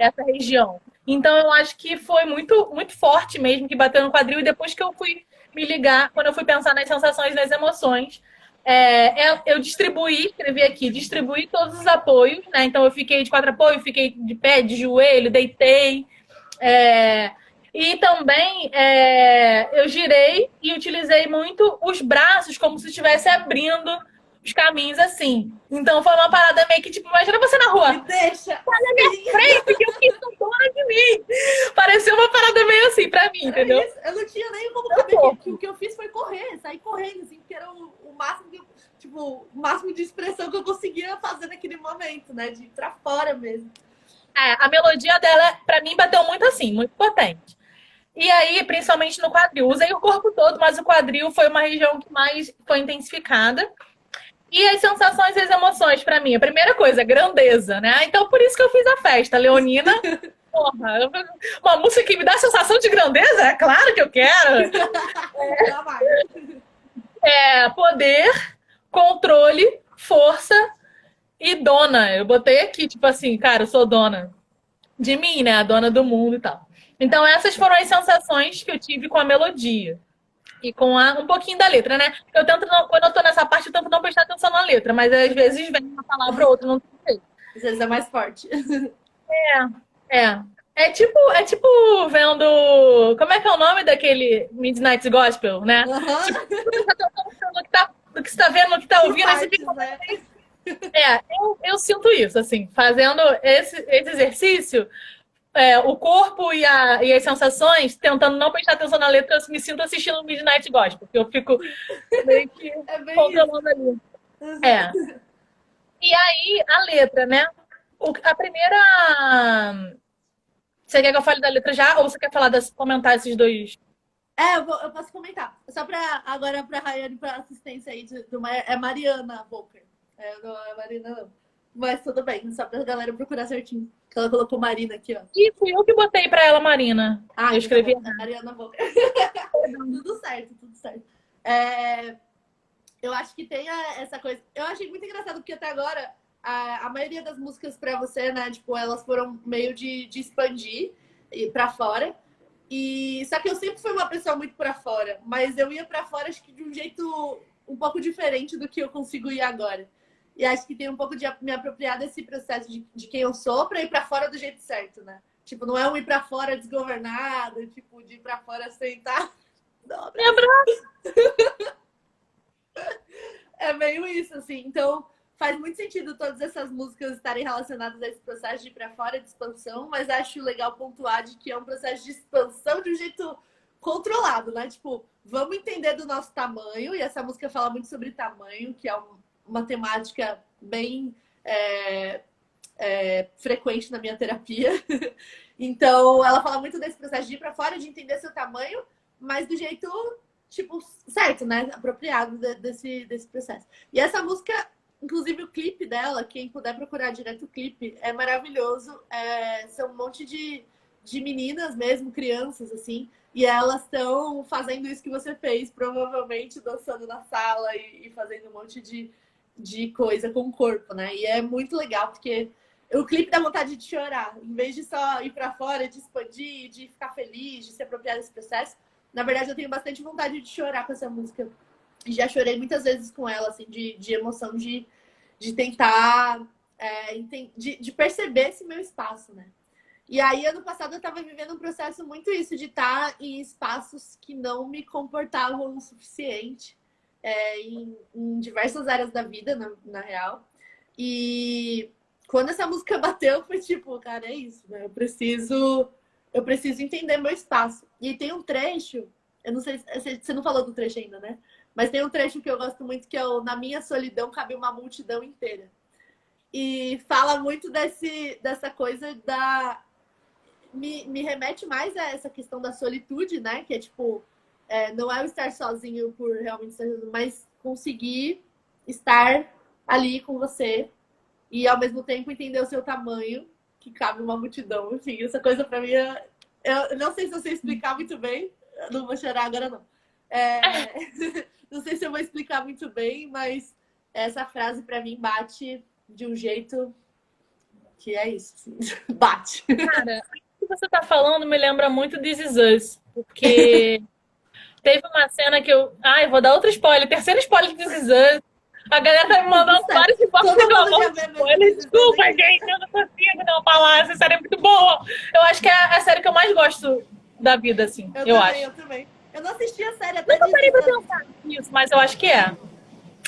essa região. Então eu acho que foi muito, muito forte mesmo que bateu no quadril. E depois que eu fui me ligar, quando eu fui pensar nas sensações, nas emoções, é, é, eu distribuí, escrevi aqui, distribuí todos os apoios, né? Então eu fiquei de quatro apoios, fiquei de pé, de joelho, deitei. É, e também é, eu girei e utilizei muito os braços como se estivesse abrindo os caminhos assim. Então foi uma parada meio que, tipo, imagina você na rua. Me deixa. Tá na minha frente, que eu fiz dona de mim. Pareceu uma parada meio assim pra mim, entendeu? Eu não tinha nem como saber que o que eu fiz foi correr, sair correndo, assim, porque era o, o máximo de, tipo, o máximo de expressão que eu conseguia fazer naquele momento, né? De ir pra fora mesmo. É, a melodia dela, pra mim, bateu muito assim, muito potente. E aí, principalmente no quadril. Usei o corpo todo, mas o quadril foi uma região que mais foi intensificada. E as sensações e as emoções para mim. A primeira coisa, grandeza, né? Então, por isso que eu fiz a festa. Leonina, porra, uma música que me dá sensação de grandeza? É claro que eu quero. É, é poder, controle, força e dona. Eu botei aqui, tipo assim, cara, eu sou dona de mim, né? A dona do mundo e tal. Então, essas foram as sensações que eu tive com a melodia e com a, um pouquinho da letra, né? Eu tento, não, quando eu tô nessa parte, eu tento não prestar atenção na letra, mas às vezes vem uma palavra ou outra, não sei. Às vezes é mais forte. É, é. É tipo, é tipo vendo. Como é que é o nome daquele Midnight Gospel, né? Uhum. Tipo, no que, tá, que você tá vendo, no que tá ouvindo, partes, fica... né? É, eu, eu sinto isso, assim, fazendo esse, esse exercício, é, o corpo e, a, e, as sensações, tentando não prestar atenção na letra, eu me sinto assistindo Midnight Gospel, porque eu fico meio que é controlando ali. Uhum. É. E aí, a letra, né? O, a primeira. Você quer que eu fale da letra já? Ou você quer falar das, comentar esses dois? É, eu, vou, eu posso comentar. Só para agora para Rayane, para assistência aí, de, de uma, é Mariana Volker. É, não é Marina, não. Mas tudo bem, só pra galera procurar certinho. Que ela colocou Marina aqui, ó. E fui eu que botei pra ela Marina. Ah, eu escrevi. Mariana Volker. tudo certo, tudo certo. É, eu acho que tem essa coisa. Eu achei muito engraçado, porque até agora a, a maioria das músicas para você, né, tipo, elas foram meio de, de expandir para fora. E só que eu sempre fui uma pessoa muito para fora, mas eu ia para fora acho que de um jeito um pouco diferente do que eu consigo ir agora. E acho que tem um pouco de me apropriar desse processo de, de quem eu sou para ir para fora do jeito certo, né? Tipo, não é um ir para fora desgovernado, tipo, de ir para fora sentar. Não, Me abraço! é meio isso, assim. Então, faz muito sentido todas essas músicas estarem relacionadas a esse processo de ir para fora de expansão, mas acho legal pontuar de que é um processo de expansão de um jeito controlado, né? Tipo, vamos entender do nosso tamanho, e essa música fala muito sobre tamanho, que é uma temática bem é, é, frequente na minha terapia. então, ela fala muito desse processo de ir para fora, de entender seu tamanho, mas do jeito, tipo, certo, né? Apropriado desse, desse processo. E essa música Inclusive o clipe dela, quem puder procurar direto o clipe, é maravilhoso. É, são um monte de, de meninas mesmo, crianças, assim, e elas estão fazendo isso que você fez, provavelmente dançando na sala e, e, fazendo um monte de, de coisa com o corpo, né? E é muito legal, porque o clipe dá vontade de chorar. Em vez de só ir para fora, de expandir, de ficar feliz, de se apropriar desse processo, na verdade eu tenho bastante vontade de chorar com essa música já chorei muitas vezes com ela, assim, de, de emoção, de, de tentar, é, de, de perceber esse meu espaço, né? E aí, ano passado, eu estava vivendo um processo muito isso, de estar em espaços que não me comportavam o suficiente, é, em, em, diversas áreas da vida, na, na real. E quando essa música bateu, foi tipo, cara, é isso, né? Eu preciso, eu preciso entender meu espaço. E tem um trecho, eu não sei, você não falou do trecho ainda, né? Mas tem um trecho que eu gosto muito que é o Na minha solidão cabe uma multidão inteira. E fala muito desse, dessa coisa da. Me, me remete mais a essa questão da solitude, né? Que é tipo, é, não é o estar sozinho por realmente estar sozinho, mas conseguir estar ali com você e ao mesmo tempo entender o seu tamanho, que cabe uma multidão. Enfim, essa coisa para mim é... Eu não sei se eu sei explicar muito bem, não vou chorar agora não. É... Não sei se eu vou explicar muito bem, mas essa frase para mim bate de um jeito que é isso. Assim. Bate. Cara, o que você tá falando me lembra muito This Is Us, porque teve uma cena que eu. Ai, vou dar outro spoiler. Terceiro spoiler de Us. A galera tá me mandando vários inbox reclamando de spoiler. Desculpa, gente, eu não consigo não falar. Essa série é muito boa. Eu acho que é a série que eu mais gosto da vida, assim. Eu, eu também, acho. Eu também. Eu não assisti a série até. Eu não parei pra pensar nisso, mas eu acho que é.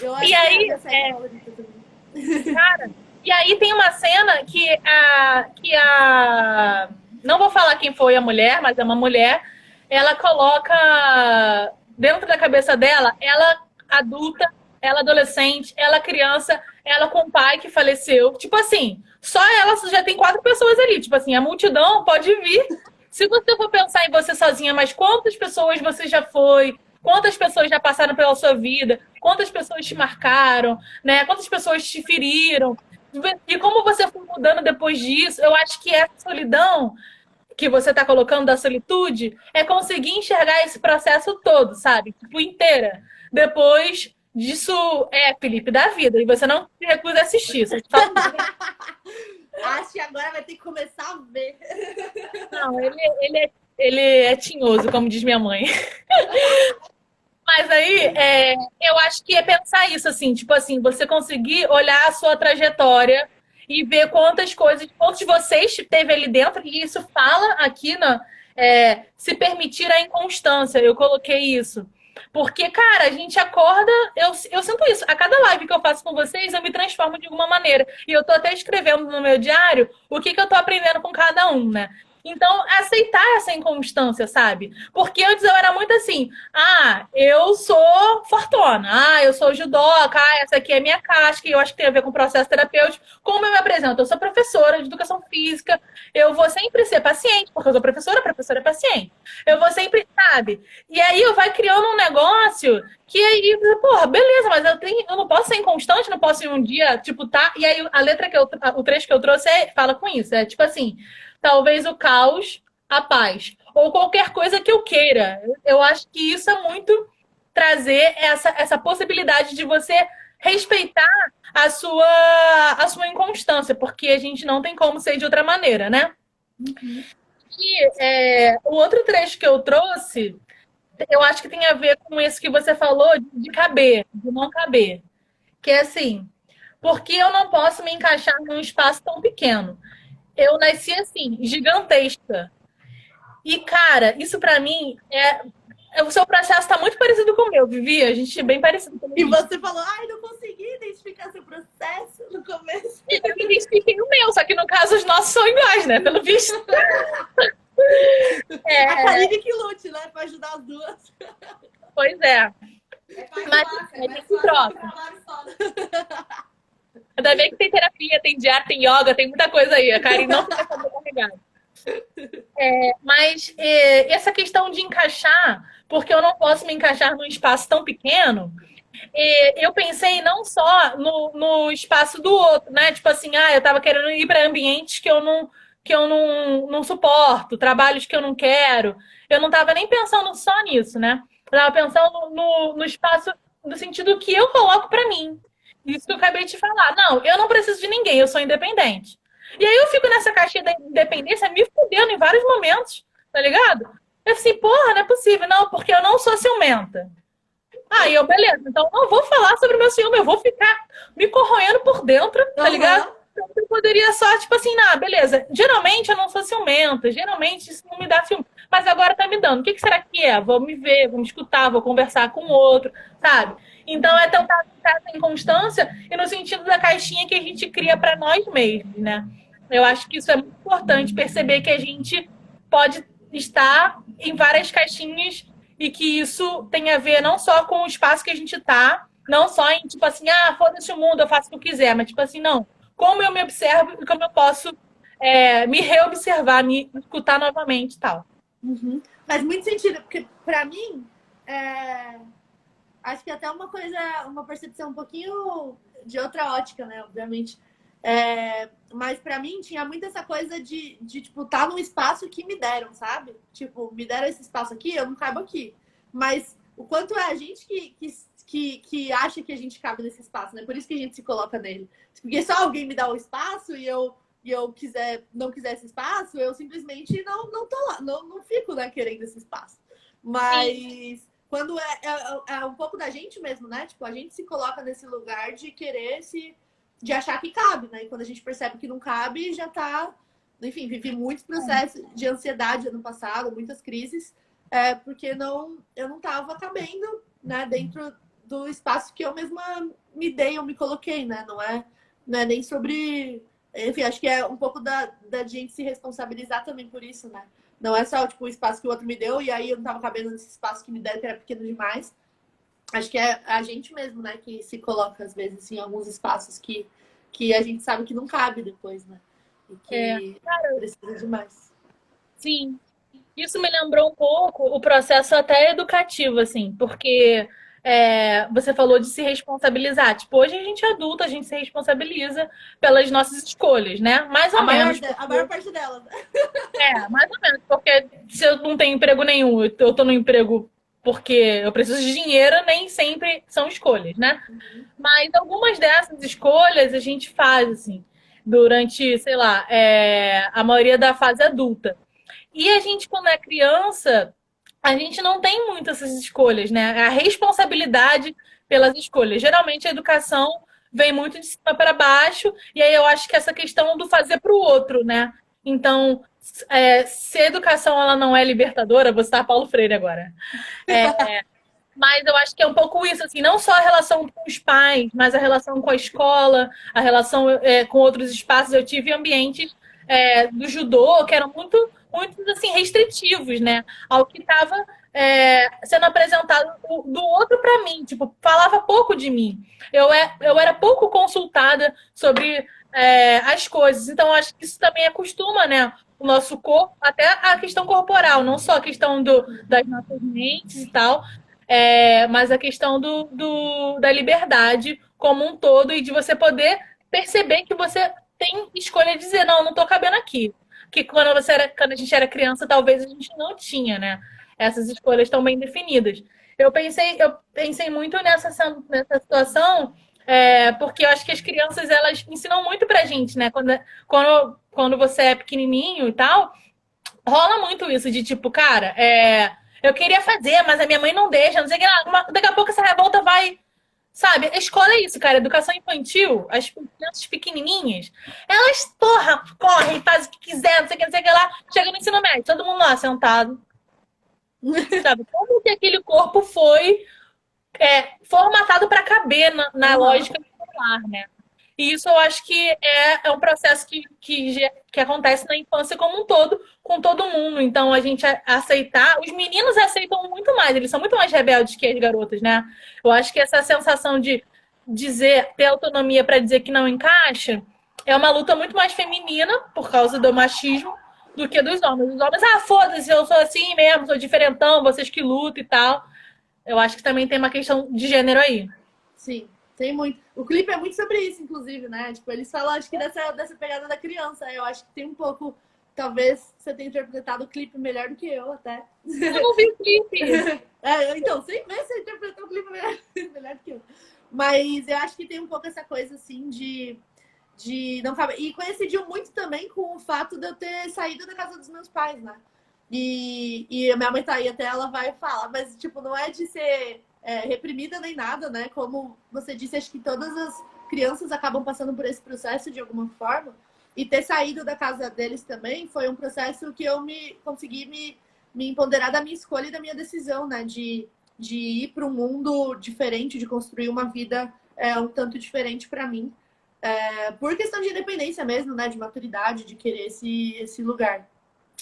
Eu acho e aí, é, é... cara, e aí tem uma cena que a, que a. Não vou falar quem foi a mulher, mas é uma mulher. Ela coloca dentro da cabeça dela, ela adulta, ela adolescente, ela criança, ela com o pai que faleceu. Tipo assim, só ela já tem quatro pessoas ali. Tipo assim, a multidão pode vir se você for pensar em você sozinha, mas quantas pessoas você já foi? Quantas pessoas já passaram pela sua vida? Quantas pessoas te marcaram? Né? Quantas pessoas te feriram? E como você foi mudando depois disso? Eu acho que essa solidão que você está colocando da solitude é conseguir enxergar esse processo todo, sabe? Tipo, inteira. Depois disso é, Felipe, da vida. E você não se recusa a assistir. Você fala... Acho que agora vai ter que começar a ver. Não, ele, ele, é, ele é tinhoso, como diz minha mãe. Mas aí, é, eu acho que é pensar isso, assim, tipo assim, você conseguir olhar a sua trajetória e ver quantas coisas, quantos de vocês teve ali dentro, e isso fala aqui na é, se permitir a inconstância. Eu coloquei isso. Porque, cara, a gente acorda, eu, eu sinto isso. A cada live que eu faço com vocês, eu me transformo de alguma maneira. E eu tô até escrevendo no meu diário o que, que eu tô aprendendo com cada um, né? Então, aceitar essa inconstância, sabe? Porque antes eu era muito assim: ah, eu sou fortuna, ah, eu sou judoca, ah, essa aqui é minha casca, e eu acho que tem a ver com o processo terapêutico. Como eu me apresento? Eu sou professora de educação física, eu vou sempre ser paciente, porque eu sou professora, professora é paciente. Eu vou sempre, sabe? E aí eu vai criando um negócio que aí, porra, beleza, mas eu, tenho, eu não posso ser inconstante, não posso ir um dia, tipo, tá. E aí a letra que eu, o trecho que eu trouxe é, fala com isso, é tipo assim talvez o caos, a paz. Ou qualquer coisa que eu queira. Eu acho que isso é muito trazer essa, essa possibilidade de você respeitar a sua, a sua inconstância, porque a gente não tem como ser de outra maneira, né? Uhum. E é, o outro trecho que eu trouxe, eu acho que tem a ver com isso que você falou de caber, de não caber. Que é assim, porque eu não posso me encaixar num espaço tão pequeno eu nasci assim, gigantesca. E, cara, isso para mim é. O seu processo tá muito parecido com o meu, Vivi. A gente é bem parecido com E você falou, ai, não consegui identificar seu processo no começo. Eu identifiquei o meu, só que no caso os nossos são iguais, né? Pelo visto. é... A Karine que lute, né? Pra ajudar as duas. Pois é. é Mas a gente se troca. Ainda bem que tem terapia, tem diário, tem yoga, tem muita coisa aí. A Karen não fica carregada. É, mas é, essa questão de encaixar, porque eu não posso me encaixar num espaço tão pequeno, é, eu pensei não só no, no espaço do outro, né? Tipo assim, ah, eu tava querendo ir para ambientes que eu não que eu não, não suporto, trabalhos que eu não quero. Eu não estava nem pensando só nisso, né? Eu estava pensando no, no espaço no sentido que eu coloco para mim. Isso que eu acabei de falar. Não, eu não preciso de ninguém, eu sou independente. E aí eu fico nessa caixinha da independência me fudendo em vários momentos, tá ligado? Eu assim, porra, não é possível. Não, porque eu não sou ciumenta. Aí eu, beleza, então não vou falar sobre o meu ciúme, eu vou ficar me corroendo por dentro, tá uhum. ligado? Então, eu poderia só, tipo assim, não, beleza. Geralmente eu não sou ciumenta, geralmente isso não me dá ciúme. Mas agora tá me dando. O que, que será que é? Vou me ver, vou me escutar, vou conversar com o outro, sabe? Então é tentar ficar sem constância e no sentido da caixinha que a gente cria para nós mesmos, né? Eu acho que isso é muito importante perceber que a gente pode estar em várias caixinhas e que isso tem a ver não só com o espaço que a gente está, não só em tipo assim, ah, foda-se o mundo, eu faço o que eu quiser, mas tipo assim, não, como eu me observo e como eu posso é, me reobservar, me escutar novamente e tal. Uhum. Faz muito sentido, porque para mim, é acho que até uma coisa, uma percepção um pouquinho de outra ótica, né? Obviamente. É, mas para mim tinha muito essa coisa de, de tipo, estar tá num espaço que me deram, sabe? Tipo, me deram esse espaço aqui, eu não caibo aqui. Mas o quanto é a gente que, que, que, que acha que a gente cabe nesse espaço, né? Por isso que a gente se coloca nele. Porque só alguém me dá o espaço e eu, e eu quiser, não quiser esse espaço, eu simplesmente não, não tô lá, não, não fico né, querendo esse espaço. Mas. Sim quando é, é, é, um pouco da gente mesmo, né? Tipo, a gente se coloca nesse lugar de querer se. de achar que cabe, né? E quando a gente percebe que não cabe, já tá. Enfim, vivi muitos processos de ansiedade ano passado, muitas crises, é, porque não, eu não tava cabendo, né, dentro do espaço que eu mesma me dei, eu me coloquei, né? Não é, não é nem sobre. Enfim, acho que é um pouco da, da gente se responsabilizar também por isso, né? Não é só tipo, o espaço que o outro me deu e aí eu não tava cabendo nesse espaço que me deram, que era pequeno demais. Acho que é a gente mesmo, né, que se coloca às vezes em alguns espaços que, que a gente sabe que não cabe depois, né? E que é. precisa demais. Sim. Isso me lembrou um pouco o processo até educativo, assim, porque é, você falou de se responsabilizar. Tipo, hoje a gente é adulto, a gente se responsabiliza pelas nossas escolhas, né? Mais ou a menos. Maior, porque... A maior parte delas. É, mais ou menos, porque se eu não tenho emprego nenhum, eu tô no emprego porque eu preciso de dinheiro, nem sempre são escolhas, né? Uhum. Mas algumas dessas escolhas a gente faz, assim, durante, sei lá, é, a maioria da fase adulta. E a gente, quando é criança, a gente não tem muitas essas escolhas, né? A responsabilidade pelas escolhas. Geralmente a educação vem muito de cima para baixo, e aí eu acho que essa questão do fazer para o outro, né? Então, é, se a educação ela não é libertadora, vou citar Paulo Freire agora. É, mas eu acho que é um pouco isso, assim, não só a relação com os pais, mas a relação com a escola, a relação é, com outros espaços. Eu tive ambientes é, do judô que eram muito muito assim, restritivos, né? Ao que estava é, sendo apresentado do outro para mim, tipo, falava pouco de mim. Eu, é, eu era pouco consultada sobre é, as coisas. Então, acho que isso também acostuma, né? O nosso corpo, até a questão corporal, não só a questão do, das nossas mentes e tal, é, mas a questão do, do, da liberdade como um todo e de você poder perceber que você tem escolha de dizer, não, não tô cabendo aqui. Que quando, você era, quando a gente era criança, talvez a gente não tinha, né? Essas escolhas estão bem definidas. Eu pensei, eu pensei muito nessa, nessa situação é, porque eu acho que as crianças elas ensinam muito pra gente, né? Quando, quando, quando você é pequenininho e tal, rola muito isso de tipo, cara, é, eu queria fazer, mas a minha mãe não deixa, não sei o que lá. Daqui a pouco essa revolta vai. Sabe, a escola é isso, cara. Educação infantil, as crianças pequenininhas, elas, porra, correm, fazem o que quiser, não sei o que, não sei o que lá. Chega no ensino médio, todo mundo lá sentado. Sabe, como que aquele corpo foi é, formatado para caber na, na uhum. lógica escolar, né? E isso eu acho que é, é um processo que, que, que acontece na infância como um todo, com todo mundo. Então, a gente aceitar. Os meninos aceitam muito mais, eles são muito mais rebeldes que as garotas, né? Eu acho que essa sensação de dizer, ter autonomia para dizer que não encaixa, é uma luta muito mais feminina, por causa do machismo, do que dos homens. Os homens, ah, foda-se, eu sou assim mesmo, sou diferentão, vocês que lutam e tal. Eu acho que também tem uma questão de gênero aí. Sim, tem muito. O clipe é muito sobre isso, inclusive, né? Tipo, eles falam, acho que dessa, dessa pegada da criança. Eu acho que tem um pouco. Talvez você tenha interpretado o clipe melhor do que eu, até. Eu não vi o clipe. é, então, sem ver, você interpretou o clipe melhor, melhor do que eu. Mas eu acho que tem um pouco essa coisa, assim, de de não caber. E coincidiu muito também com o fato de eu ter saído da casa dos meus pais, né? E, e a minha mãe tá aí até ela vai falar, mas tipo, não é de ser é, reprimida nem nada, né? Como você disse, acho que todas as crianças acabam passando por esse processo de alguma forma. E ter saído da casa deles também foi um processo que eu me consegui me, me empoderar da minha escolha e da minha decisão, né? De, de ir para um mundo diferente, de construir uma vida é, um tanto diferente para mim. É, por questão de independência mesmo, né? De maturidade, de querer esse, esse lugar.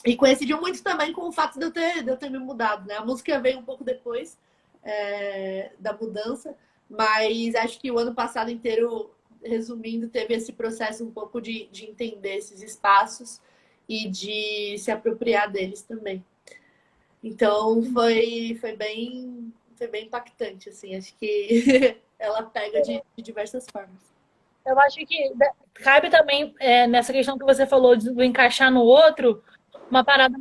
E coincidiu muito também com o fato de eu ter, de eu ter me mudado, né? A música veio um pouco depois é, da mudança, mas acho que o ano passado inteiro, resumindo, teve esse processo um pouco de, de entender esses espaços e de se apropriar deles também. Então foi, foi bem foi bem impactante, assim, acho que ela pega de, de diversas formas. Eu acho que cabe também é, nessa questão que você falou de, encaixar no outro, uma parada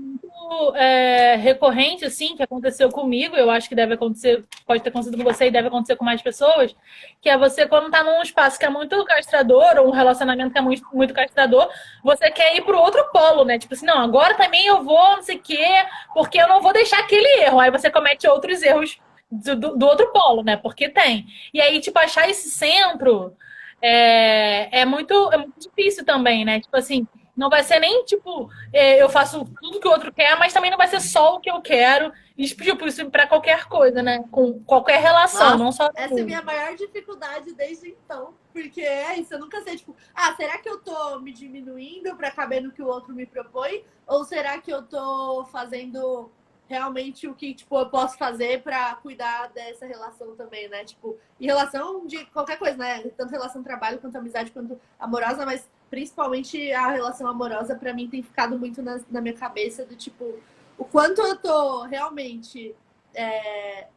é, recorrente, assim, que aconteceu comigo, eu acho que deve acontecer, pode ter acontecido com você e deve acontecer com mais pessoas, que é você, quando tá num espaço que é muito castrador, ou um relacionamento que é muito, muito castrador, você quer ir pro outro polo, né? Tipo assim, não, agora também eu vou, não sei o quê, porque eu não vou deixar aquele erro. Aí você comete outros erros do, do, outro polo, né? Porque tem. E aí, tipo, achar esse centro é, é, muito, é muito difícil também, né? Tipo assim, não vai ser nem tipo, é, eu faço tudo que o outro quer, mas também não vai ser só o que eu quero. E tipo, isso para qualquer coisa, né? Com qualquer relação, Nossa, não só. Essa é a minha maior dificuldade desde então. Porque é isso, eu nunca sei, tipo, ah, será que eu tô me diminuindo para caber no que o outro me propõe? Ou será que eu tô fazendo realmente o que tipo, eu posso fazer para cuidar dessa relação também, né? Tipo, em relação de qualquer coisa, né? Tanto relação trabalho quanto amizade, quanto amorosa, mas principalmente a relação amorosa, para mim, tem ficado muito na, na, minha cabeça do tipo, o quanto eu tô realmente é,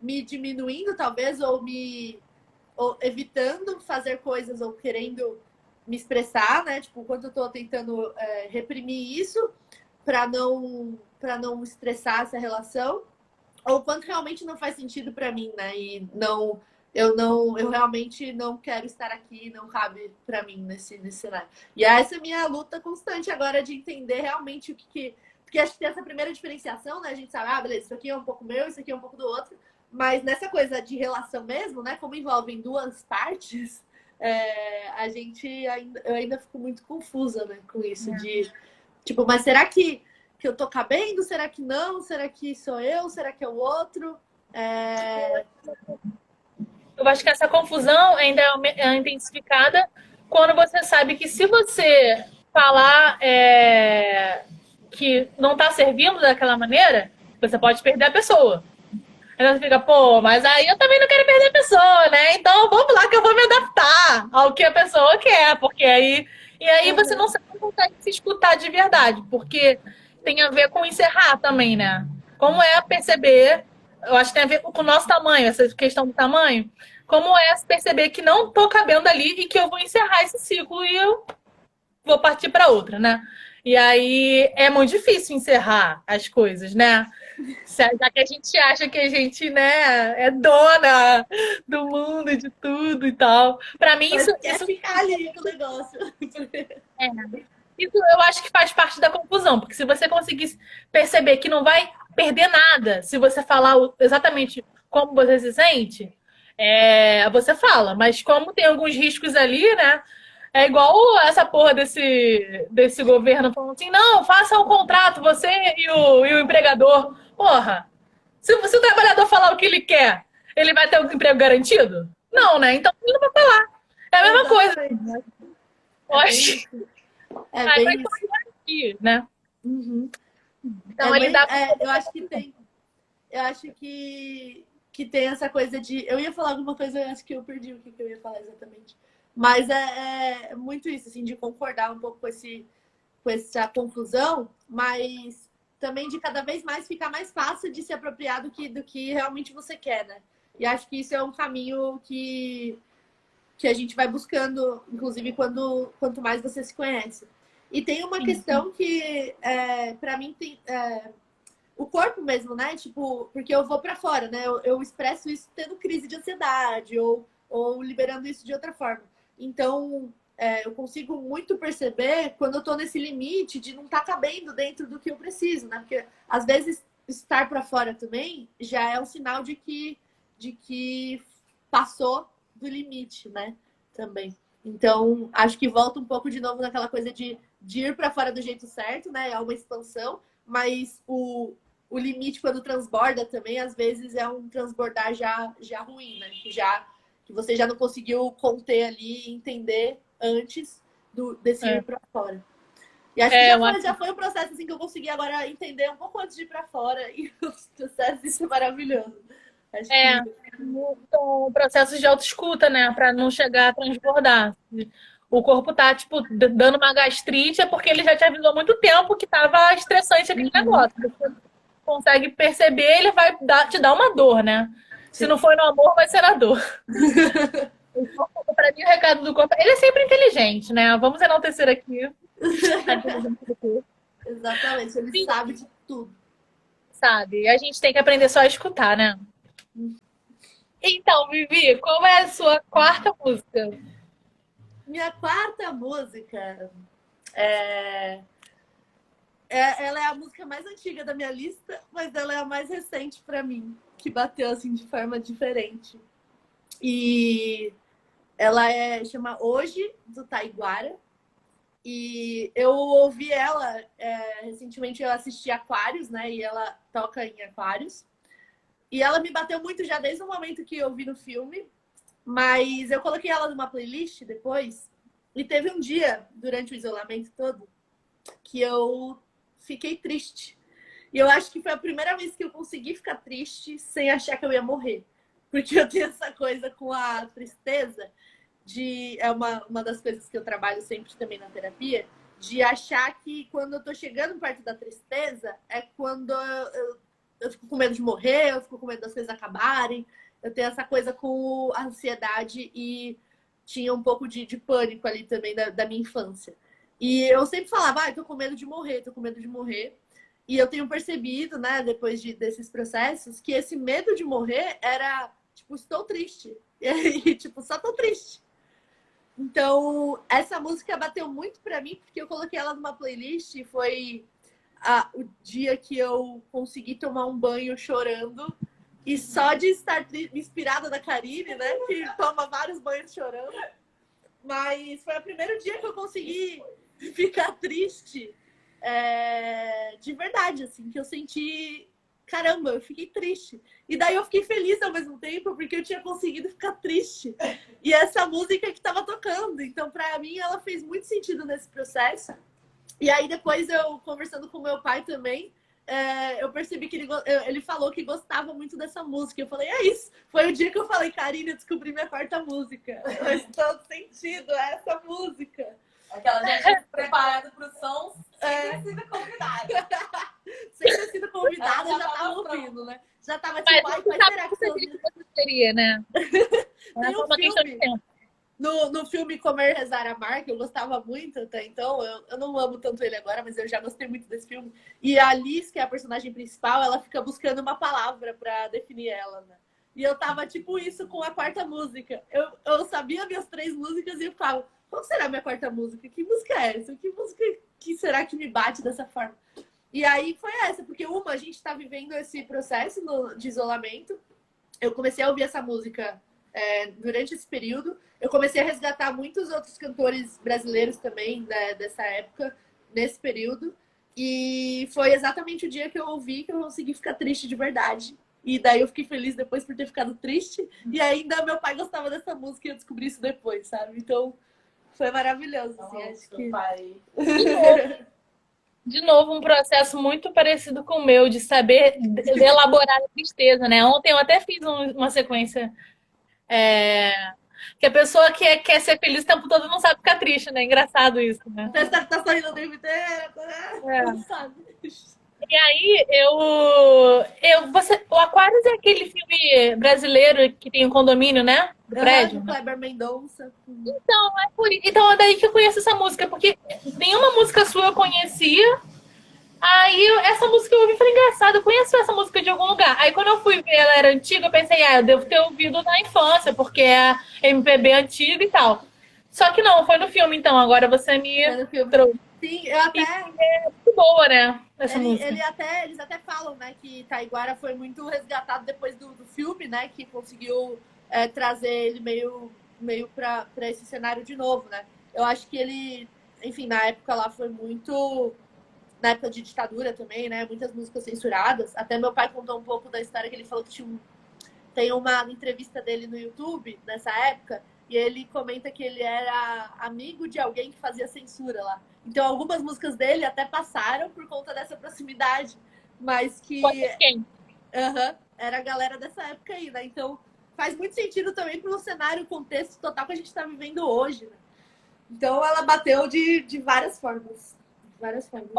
me diminuindo, talvez, ou me ou evitando fazer coisas ou querendo me expressar, né? Tipo, quanto eu tô tentando é, reprimir isso para não para não estressar essa relação, ou quanto realmente não faz sentido para mim, né? E não eu não, eu realmente não quero estar aqui, não cabe para mim nesse, nesse cenário. E essa é a minha luta constante agora de entender realmente o que, que porque acho que tem essa primeira diferenciação, né? A gente sabe, ah, beleza, isso aqui é um pouco meu, isso aqui é um pouco do outro. Mas nessa coisa de relação mesmo, né? Como envolvem duas partes, é, a gente ainda, eu ainda fico muito confusa, né? Com isso é. de tipo, mas será que, que eu tô cabendo? Será que não? Será que sou eu? Será que é o outro? É... Eu acho que essa confusão ainda é intensificada quando você sabe que se você falar é, que não tá servindo daquela maneira, você pode perder a pessoa. Aí você fica, pô, mas aí eu também não quero perder a pessoa, né? Então vamos lá que eu vou me adaptar ao que a pessoa quer, porque aí. E aí você não consegue se escutar de verdade, porque tem a ver com encerrar também, né? Como é perceber, eu acho que tem a ver com o nosso tamanho, essa questão do tamanho. Como é perceber que não tô cabendo ali e que eu vou encerrar esse ciclo e eu vou partir para outra, né? E aí é muito difícil encerrar as coisas, né? Já que a gente acha que a gente, né, é dona do mundo, de tudo e tal. Para mim, isso. É isso... ficar ali com o negócio. É. Isso eu acho que faz parte da confusão, porque se você conseguir perceber que não vai perder nada se você falar exatamente como você se sente, é, você fala. Mas como tem alguns riscos ali, né? É igual essa porra desse, desse governo falando assim, não, faça um contrato, você e o, e o empregador. Porra, se, se o trabalhador falar o que ele quer, ele vai ter um emprego garantido? Não, né? Então ele não vai falar. É a mesma coisa. Eu acho. É bem vai isso. garantir, né? Uhum. Então É ele bem- dá. é, eu acho que tem. Eu acho que, que tem essa coisa de. Eu ia falar alguma coisa, eu acho que eu perdi o que, eu ia falar exatamente. Mas é, é muito isso, assim, de concordar um pouco com, esse, com essa confusão, mas também de cada vez mais ficar mais fácil de se apropriar do que, do que realmente você quer, né? E acho que isso é um caminho que, que a gente vai buscando, inclusive quando quanto mais você se conhece. E tem uma Sim. questão que, é, para mim, tem é, o corpo mesmo, né? Tipo, porque eu vou para fora, né? Eu, eu expresso isso tendo crise de ansiedade ou, ou liberando isso de outra forma. Então, é, eu consigo muito perceber quando eu tô nesse limite de não estar cabendo dentro do que eu preciso, né? Porque às vezes estar para fora também já é um sinal de que, de que passou do limite, né? Também. Então, acho que volta um pouco de novo naquela coisa de, de ir para fora do jeito certo, né? É uma expansão, mas o, o limite quando transborda também, às vezes é um transbordar já, já ruim, né? Que já que você já não conseguiu conter ali e entender antes do, desse É. ir para fora. E acho É, que já eu foi, já foi um processo assim que eu consegui agora entender um pouco antes de ir para fora e o processo isso é maravilhoso. Acho É. que Então, processos de autoescuta, né? Para não chegar a transbordar. O corpo tá, tipo, dando uma gastrite é porque ele já te avisou há muito tempo que tava estressante aquele negócio. Você consegue perceber, ele vai dar- te dar uma dor, né? Se Sim. não for no amor, vai ser na dor. Para mim, o recado do corpo. Ele é sempre inteligente, né? Vamos enaltecer aqui. Exatamente, ele Sim. sabe de tudo. Sabe? E a gente tem que aprender só a escutar, né? Então, Vivi, qual é a sua quarta música? Minha quarta música é... é- ela é a música mais antiga da minha lista, mas ela é a mais recente pra mim, que bateu assim de forma diferente. E ela é chama Hoje do Taiguara. E eu ouvi ela é, recentemente eu assisti Aquários, né? E ela toca em Aquários. E ela me bateu muito já desde o momento que eu vi no filme. Mas eu coloquei ela numa playlist depois. E teve um dia, durante o isolamento todo, que eu fiquei triste. E eu acho que foi a primeira vez que eu consegui ficar triste sem achar que eu ia morrer. Porque eu tenho essa coisa com a tristeza de. É uma, uma das coisas que eu trabalho sempre também na terapia, de achar que quando eu tô chegando perto da tristeza é quando eu, eu, eu fico com medo de morrer, eu fico com medo das coisas acabarem. Eu tenho essa coisa com a ansiedade e tinha um pouco de, de pânico ali também da, da minha infância. E eu sempre falava, ah, tô com medo de morrer, tô com medo de morrer. E eu tenho percebido, né, depois de, desses processos, que esse medo de morrer era, tipo, estou triste. E, tipo, só tô triste. Então, essa música bateu muito pra mim, porque eu coloquei ela numa playlist e foi a- o dia que eu consegui tomar um banho chorando. E só de estar inspirada da Karine, né? Que toma vários banhos chorando. Mas foi o primeiro dia que eu consegui ficar triste é, de verdade, assim, que eu senti. Caramba, eu fiquei triste. E daí eu fiquei feliz ao mesmo tempo, porque eu tinha conseguido ficar triste. E essa música que tava tocando. Então, pra mim, ela fez muito sentido nesse processo. E aí depois eu, conversando com meu pai também, é, eu percebi que ele, ele falou que gostava muito dessa música. Eu falei, é isso. Foi o dia que eu falei, Karine, eu descobri minha quarta música. Faz todo sentido é essa música. Aquela gente preparada para o som, sem é. ter sido convidada. sem ter sido convidada, já, já tava ouvindo, né? Já tava tipo, ai, mas será que você seria, né? Tem um filme, no, no filme Comer, Rezar, Amar, que eu gostava muito até então, eu, eu não amo tanto ele agora, mas eu já gostei muito desse filme. E a Liz, que é a personagem principal, ela fica buscando uma palavra para definir ela, né? E eu tava tipo isso com a quarta música. Eu, eu sabia minhas três músicas e eu ficava, qual será a minha quarta música? Que música é essa? Que música que será que me bate dessa forma? E aí foi essa, porque uma, a gente está vivendo esse processo no, de isolamento. Eu comecei a ouvir essa música é, durante esse período. Eu comecei a resgatar muitos outros cantores brasileiros também né, dessa época, nesse período. E foi exatamente o dia que eu ouvi que eu consegui ficar triste de verdade. E daí eu fiquei feliz depois por ter ficado triste. E ainda meu pai gostava dessa música e eu descobri isso depois, sabe? Então foi maravilhoso. Assim, Nossa, acho que... pai. De novo, um processo muito parecido com o meu, de saber elaborar a tristeza, né? Ontem eu até fiz um, uma sequência é... Que a pessoa que é, quer ser feliz o tempo todo não sabe ficar triste, né? Engraçado isso, né? Tá, tá sorrindo o tempo inteiro, né? É. Não sabe. E aí, eu. eu você, o Aquarius é aquele filme brasileiro que tem um condomínio, né? Do uhum, prédio. Kleber Mendonça. Então, é por Então é daí que eu conheço essa música, porque nenhuma música sua eu conhecia. Aí essa música eu ouvi falei, engraçado, eu conheço essa música de algum lugar. Aí quando eu fui ver ela era antiga, eu pensei, ah, eu devo ter ouvido na infância, porque é MPB antiga e tal. Só que não, foi no filme, então. Agora você me trouxe. Sim, eu até. E é muito boa, né? Essa ele, música. Ele até, eles até falam, né, que Taiguara foi muito resgatado depois do, do filme, né? Que conseguiu é, trazer ele meio, meio para esse cenário de novo, né? Eu acho que ele, enfim, na época lá foi muito na época de ditadura também, né? Muitas músicas censuradas. Até meu pai contou um pouco da história que ele falou que tinha um... tem uma entrevista dele no YouTube nessa época e ele comenta que ele era amigo de alguém que fazia censura lá. Então algumas músicas dele até passaram por conta dessa proximidade, mas que quem? Uhum, era a galera dessa época aí, né? Então faz muito sentido também para o cenário, o contexto total que a gente está vivendo hoje. Né? Então ela bateu de, de várias formas. Várias formas.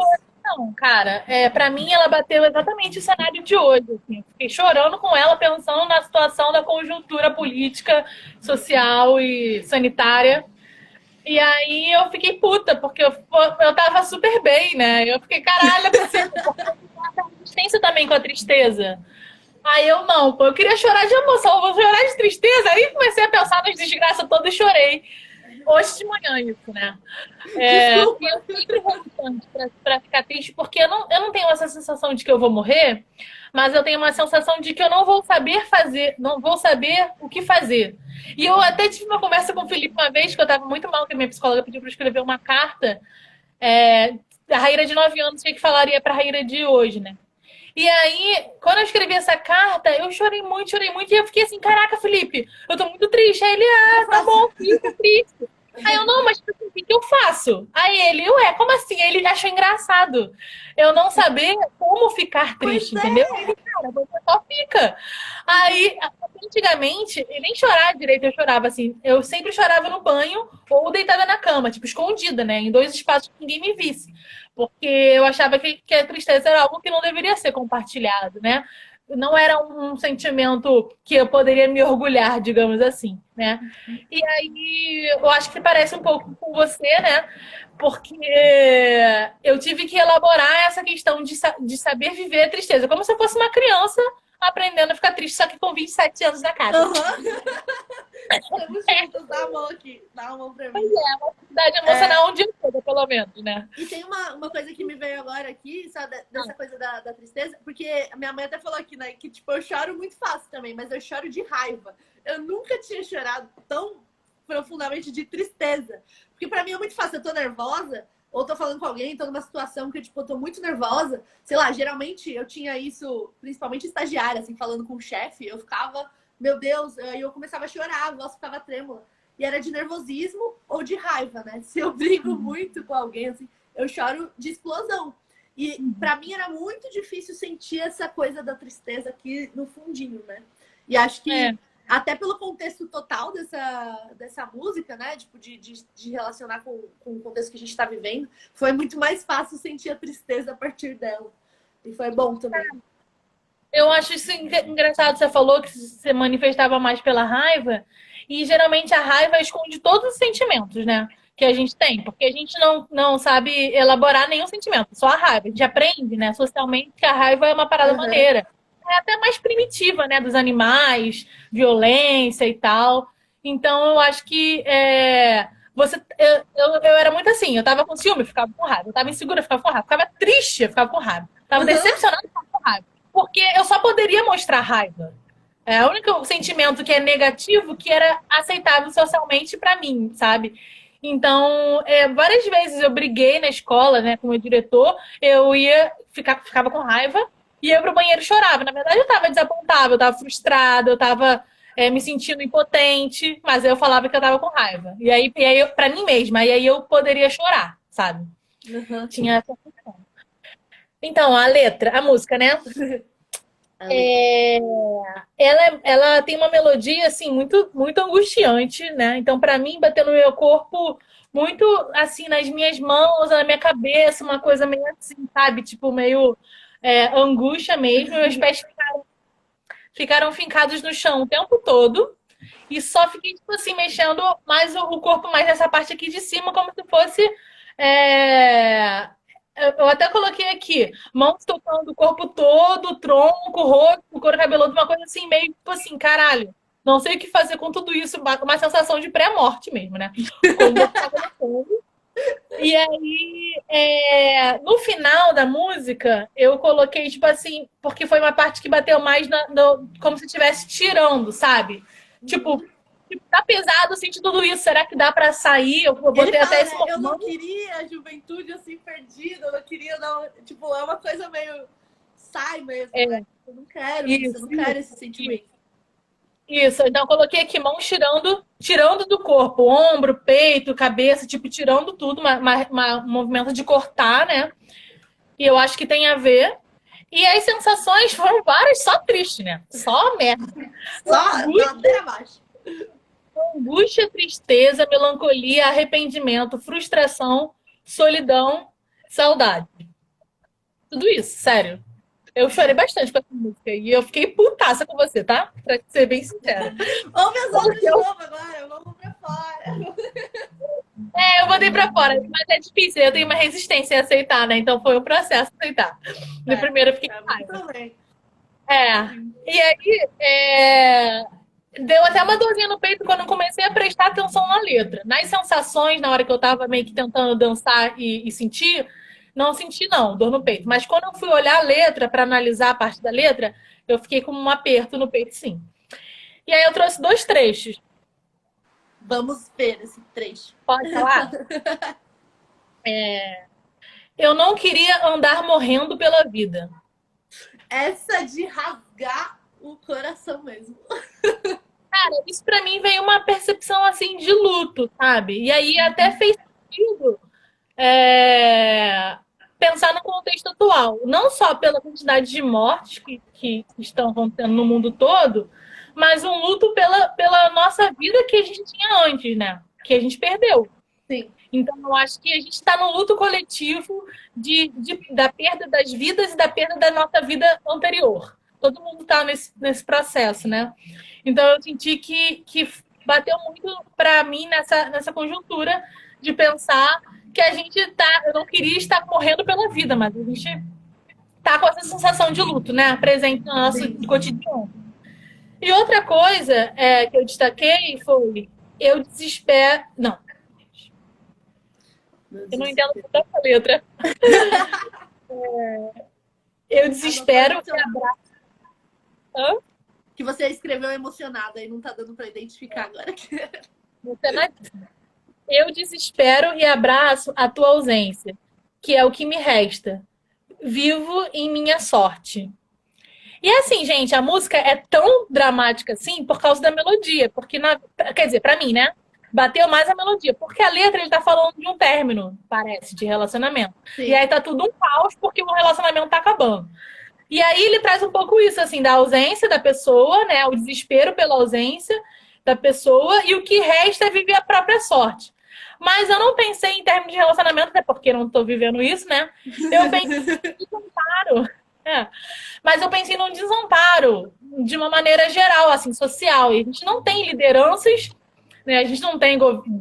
Não, cara, é, para mim ela bateu exatamente o cenário de hoje. Assim. Fiquei chorando com ela, pensando na situação da conjuntura política, social e sanitária. E aí eu fiquei puta, porque eu, eu tava super bem, né? Eu fiquei, caralho, a resistência também com a tristeza. Aí eu não, pô, eu queria chorar de emoção, vou chorar de tristeza. Aí comecei a pensar nas desgraças todas e chorei hoje de manhã isso, né? É, eu sempre relutante para ficar triste, porque eu não, eu não tenho essa sensação de que eu vou morrer, mas eu tenho uma sensação de que eu não vou saber fazer, não vou saber o que fazer. E eu até tive uma conversa com o Felipe uma vez, que eu estava muito mal, que a minha psicóloga pediu para escrever uma carta. É, a Raíra de 9 anos, o que falaria para a Raíra de hoje, né? E aí, quando eu escrevi essa carta, eu chorei muito, chorei muito. E eu fiquei assim, caraca, Felipe, eu tô muito triste. Aí ele, ah, tá bom, fica triste. Aí eu, não, mas tipo assim, o que, eu faço? Aí ele, ué, como assim? Ele achou engraçado. Eu não saber como ficar triste, pois é. entendeu? É. Ele, cara, você só fica. Aí, antigamente, eu nem chorar direito, eu chorava assim. Eu sempre chorava no banho ou deitada na cama, tipo, escondida, né? Em dois espaços que ninguém me visse. Porque eu achava que, que a tristeza era algo que não deveria ser compartilhado, né? não era um sentimento que eu poderia me orgulhar, digamos assim, né? E aí eu acho que parece um pouco com você, né? Porque eu tive que elaborar essa questão de, de saber viver a tristeza, como se eu fosse uma criança aprendendo a ficar triste, só que com 27 anos na casa. Uhum. Estamos juntos, dá a mão aqui, dá a mão pra mim. Pois é, uma atividade emocional é... um dia todo, pelo menos, né? E tem uma, uma coisa que me veio agora aqui, só dessa ah. coisa da, da tristeza, porque a minha mãe até falou aqui, né, que tipo, eu choro muito fácil também, mas eu choro de raiva. Eu nunca tinha chorado tão profundamente de tristeza. Porque para mim é muito fácil, eu tô nervosa, ou tô falando com alguém, tô numa situação que tipo, eu tô muito nervosa. Sei lá, geralmente eu tinha isso, principalmente estagiária, assim, falando com o chefe, eu ficava, meu Deus, aí eu começava a chorar, a voz ficava trêmula. E era de nervosismo ou de raiva, né? Se eu brigo uhum. muito com alguém, assim, eu choro de explosão. E para mim era muito difícil sentir essa coisa da tristeza aqui no fundinho, né? E acho que é. Até pelo contexto total dessa, dessa música, né? Tipo, de, de, de relacionar com, com o contexto que a gente está vivendo, foi muito mais fácil sentir a tristeza a partir dela. E foi bom também. Eu acho isso engraçado. Você falou que você manifestava mais pela raiva. E geralmente a raiva esconde todos os sentimentos, né? Que a gente tem. Porque a gente não, não sabe elaborar nenhum sentimento, só a raiva. A gente aprende, né, socialmente, que a raiva é uma parada uhum. maneira. É até mais primitiva, né? Dos animais, violência e tal. Então eu acho que é, você. Eu, eu, eu, era muito assim, eu tava com ciúme, ficava com raiva. Eu tava insegura, ficava com raiva. Ficava triste, ficava com raiva. Tava uhum. decepcionada, ficava com raiva. Porque eu só poderia mostrar raiva. É o único sentimento que é negativo que era aceitável socialmente para mim, sabe? Então, é, várias vezes eu briguei na escola, né, com o meu diretor, eu ia, ficar, ficava com raiva, e ia pro banheiro e chorava. Na verdade, eu tava desapontada, eu tava frustrada, eu tava é, me sentindo impotente, mas eu falava que eu tava com raiva. E aí, e aí eu, pra mim mesma, e aí eu poderia chorar, sabe? Uhum. Tinha essa função. Então, a letra, a música, né? É, ela, ela tem uma melodia assim muito muito angustiante, né? Então, para mim, bater no meu corpo muito assim nas minhas mãos, na minha cabeça, uma coisa meio assim, sabe? Tipo meio é, angústia mesmo. Meus pés ficaram, ficaram fincados no chão o tempo todo. E só fiquei, tipo assim, mexendo mais o, corpo mais nessa parte aqui de cima, como se fosse é, eu até coloquei aqui, mãos tocando o corpo todo, tronco, rosto, couro cabeludo, uma coisa assim, meio tipo assim, caralho. Não sei o que fazer com tudo isso, uma sensação de pré-morte mesmo, né? E aí, é, no final da música, eu coloquei, tipo assim, porque foi uma parte que bateu mais na, no, como se estivesse tirando, sabe? Tipo, tipo, tá pesado sentir tudo isso. Será que dá para sair? Eu botei Ele até fala, esse Eu não queria a juventude assim perdida, eu não queria não, tipo, é uma coisa meio sai mesmo, é. né? Eu não quero isso, isso, eu não quero esse sentimento. Isso, então eu coloquei aqui mão tirando, tirando do corpo, ombro, peito, cabeça, tipo, tirando tudo, uma, uma, uma, um movimento de cortar, né? E eu acho que tem a ver. E as sensações foram várias, só triste, né? Só merda. Só ladeira abaixo angústia, tristeza, melancolia, arrependimento, frustração, solidão, saudade. Tudo isso, sério. Eu chorei bastante com essa música e eu fiquei putaça com você, tá? Pra ser bem sincera. Ouve as outras de novo agora, vamos pra fora. É, eu botei pra fora, mas é difícil, eu tenho uma resistência a aceitar, né? Então foi um processo aceitar. No é, primeiro eu fiquei com raiva. É. E aí, é deu até uma dorzinha no peito quando eu comecei a prestar atenção na letra. Nas sensações, na hora que eu tava meio que tentando dançar e, e sentir, não senti não, dor no peito. Mas quando eu fui olhar a letra para analisar a parte da letra, eu fiquei com um aperto no peito, sim. E aí eu trouxe dois trechos. Vamos ver esse trecho. Pode falar? é... Eu não queria andar morrendo pela vida. Essa de rasgar o coração mesmo. Cara, isso para mim veio uma percepção assim de luto, sabe? E aí até fez sentido é, pensar no contexto atual, não só pela quantidade de mortes que, que estão acontecendo no mundo todo, mas um luto pela, pela nossa vida que a gente tinha antes, né? Que a gente perdeu. Sim. Então, eu acho que a gente está no luto coletivo de, de, da perda das vidas e da perda da nossa vida anterior todo mundo está nesse, nesse processo, né? Então eu senti que, que bateu muito para mim nessa, nessa conjuntura de pensar que a gente tá. Eu não queria estar morrendo pela vida, mas a gente tá com essa sensação de luto, né? Presente no nosso Sim. cotidiano. E outra coisa é, que eu destaquei foi eu desespero. Não. Eu não entendo tanta letra. é, eu desespero e abraço Hã? Que você escreveu emocionada e não tá dando para identificar agora. Eu desespero e abraço a tua ausência, que é o que me resta. Vivo em minha sorte. E é assim, gente, a música é tão dramática assim por causa da melodia, porque na, quer dizer, para mim, né? bateu mais a melodia, porque a letra ele tá falando de um término, parece, de relacionamento. Sim. E aí tá tudo um caos porque o relacionamento tá acabando. E aí ele traz um pouco isso, assim, da ausência da pessoa, né? O desespero pela ausência da pessoa e o que resta é viver a própria sorte. Mas eu não pensei em termos de relacionamento, até porque não tô vivendo isso, né? Eu pensei em desamparo. É. Mas eu pensei num desamparo de uma maneira geral, assim, social. E a gente não tem lideranças né? A gente não tem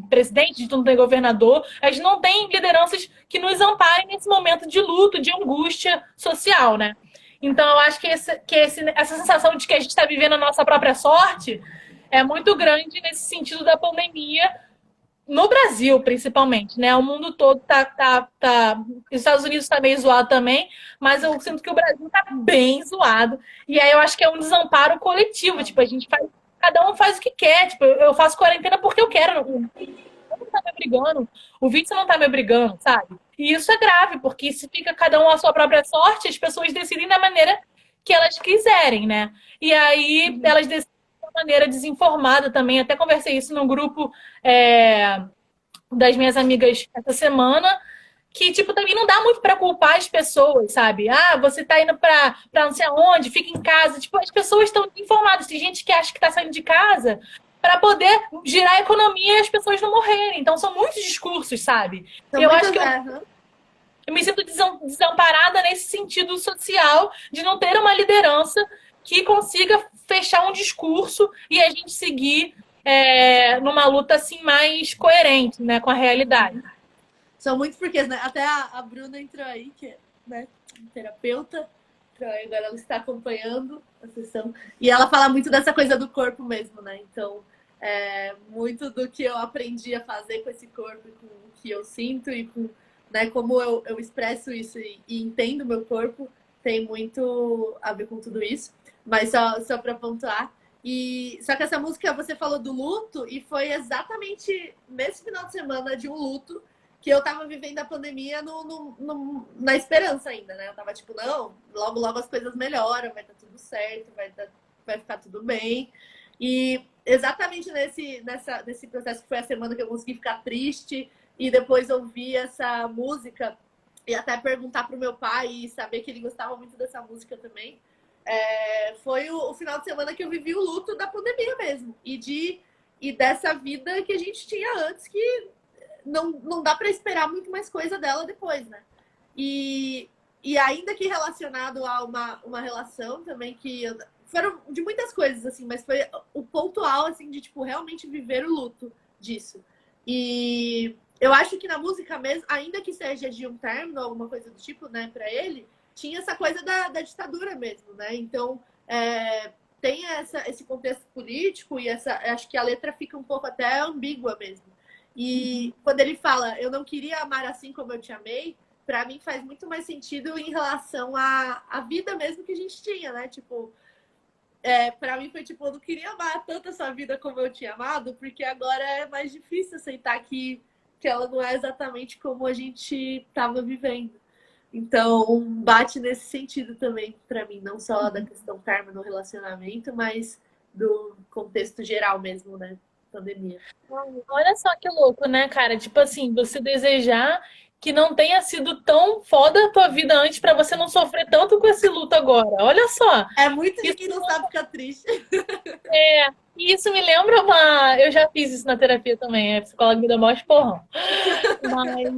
presidente, a gente não tem governador, a gente não tem lideranças que nos amparem nesse momento de luto, de angústia social, né? Então, eu acho que, esse, que esse, essa sensação de que a gente está vivendo a nossa própria sorte é muito grande nesse sentido da pandemia, no Brasil, principalmente, né? O mundo todo tá. tá, tá... Os Estados Unidos está meio zoado também, mas eu sinto que o Brasil está bem zoado. E aí eu acho que é um desamparo coletivo. Tipo, a gente faz cada um faz o que quer. Tipo, eu faço quarentena porque eu quero. Não, não tá me obrigando. O vício não tá me obrigando, sabe? E isso é grave, porque se fica cada um à sua própria sorte, as pessoas decidem da maneira que elas quiserem, né? E aí elas decidem maneira desinformada também. Até conversei isso no grupo é, das minhas amigas essa semana que, tipo, também não dá muito para culpar as pessoas, sabe? Ah, você tá indo pra, pra não sei aonde, fica em casa. Tipo, as pessoas estão informadas. Tem gente que acha que tá saindo de casa para poder girar a economia e as pessoas não morrerem. Então, são muitos discursos, sabe? São eu acho que eu, eu me sinto desamparada nesse sentido social de não ter uma liderança que consiga fechar um discurso e a gente seguir é, numa luta assim mais coerente né, com a realidade. São muitos porquês, né? Até a, a Bruna entrou aí, que é né, terapeuta, aí, agora ela está acompanhando a sessão. E ela fala muito dessa coisa do corpo mesmo, né? Então, é, muito do que eu aprendi a fazer com esse corpo, com o que eu sinto e com né, como eu, eu expresso isso e, e entendo meu corpo, tem muito a ver com tudo isso. Mas só, só para pontuar. E, só que essa música você falou do luto e foi exatamente nesse final de semana de um luto que eu tava vivendo a pandemia no, no, no, na esperança ainda, né? Eu tava tipo, não, logo, logo as coisas melhoram, vai dar tudo certo, vai, dar, vai ficar tudo bem. E exatamente nesse, nessa, nesse processo que foi a semana que eu consegui ficar triste e depois ouvir essa música e até perguntar pro meu pai e saber que ele gostava muito dessa música também. É, foi o, o, final de semana que eu vivi o luto da pandemia mesmo e de e dessa vida que a gente tinha antes que não, não dá para esperar muito mais coisa dela depois, né? E, e ainda que relacionado a uma, uma relação também que foram de muitas coisas assim, mas foi o pontual assim de tipo realmente viver o luto disso. E eu acho que na música mesmo, ainda que seja de um término, alguma coisa do tipo, né, para ele, tinha essa coisa da, da ditadura mesmo, né? Então, é, tem essa, esse contexto político e essa, acho que a letra fica um pouco até ambígua mesmo. E quando ele fala, eu não queria amar assim como eu te amei, para mim faz muito mais sentido em relação à, à vida mesmo que a gente tinha, né? Tipo, é, para mim foi tipo, eu não queria amar tanto essa vida como eu tinha amado, porque agora é mais difícil aceitar que, que ela não é exatamente como a gente estava vivendo. Então, bate nesse sentido também para mim, não só da questão karma no relacionamento, mas do contexto geral mesmo, né? pandemia. Olha só que louco, né, cara? Tipo assim, você desejar que não tenha sido tão foda a tua vida antes para você não sofrer tanto com esse luto agora. Olha só. É muito de quem não sabe ficar triste. É. E isso me lembra uma. Eu já fiz isso na terapia também, a psicóloga me dá maior esporrão. Mas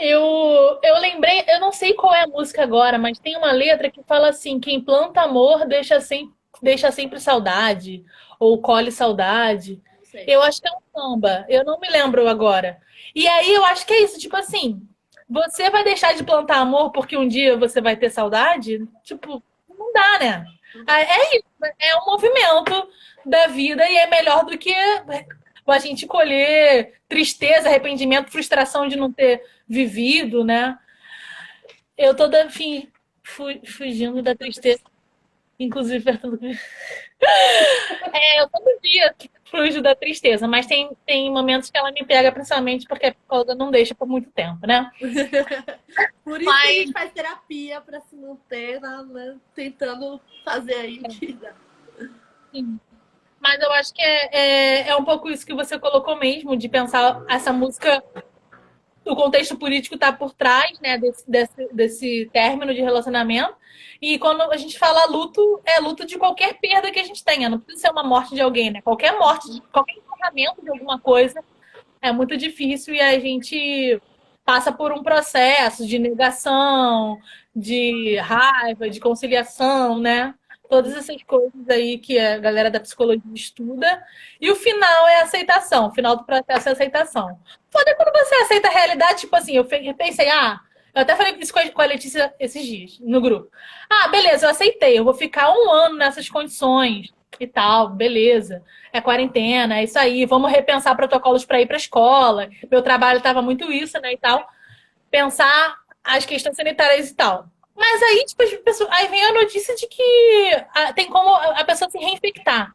eu, eu lembrei, eu não sei qual é a música agora, mas tem uma letra que fala assim: quem planta amor deixa sempre, deixa sempre saudade, ou colhe saudade. Eu acho que é um samba. Eu não me lembro agora. E aí eu acho que é isso, tipo assim, você vai deixar de plantar amor porque um dia você vai ter saudade? Tipo, não dá, né? Ah, é isso, é um movimento da vida e é melhor do que a gente colher tristeza, arrependimento, frustração de não ter vivido, né? Eu tô, enfim, fugindo da tristeza, inclusive é, eu todo dia flujo da tristeza, mas tem, tem momentos que ela me pega, principalmente porque a psicóloga não deixa por muito tempo, né? por isso mas... que a gente faz terapia para se manter né, tentando fazer aí dá. Sim. Mas eu acho que é, é, é um pouco isso que você colocou mesmo, de pensar essa música o contexto político está por trás né, desse, desse, desse término de relacionamento. E quando a gente fala luto, é luto de qualquer perda que a gente tenha. Não precisa ser uma morte de alguém, né? Qualquer morte, qualquer encerramento de alguma coisa é muito difícil e a gente passa por um processo de negação, de raiva, de conciliação, né? Todas essas coisas aí que a galera da psicologia estuda. E o final é a aceitação. O final do processo é a aceitação. Foda quando você aceita a realidade, tipo assim, eu pensei, ah, eu até falei isso com a Letícia esses dias, no grupo. Ah, beleza, eu aceitei, eu vou ficar um ano nessas condições e tal, beleza. É quarentena, é isso aí, vamos repensar protocolos para ir para a escola. Meu trabalho estava muito isso, né, e tal. Pensar as questões sanitárias e tal. Mas aí, tipo, as pessoas, aí vem a notícia de que ah, tem como a pessoa se reinfectar.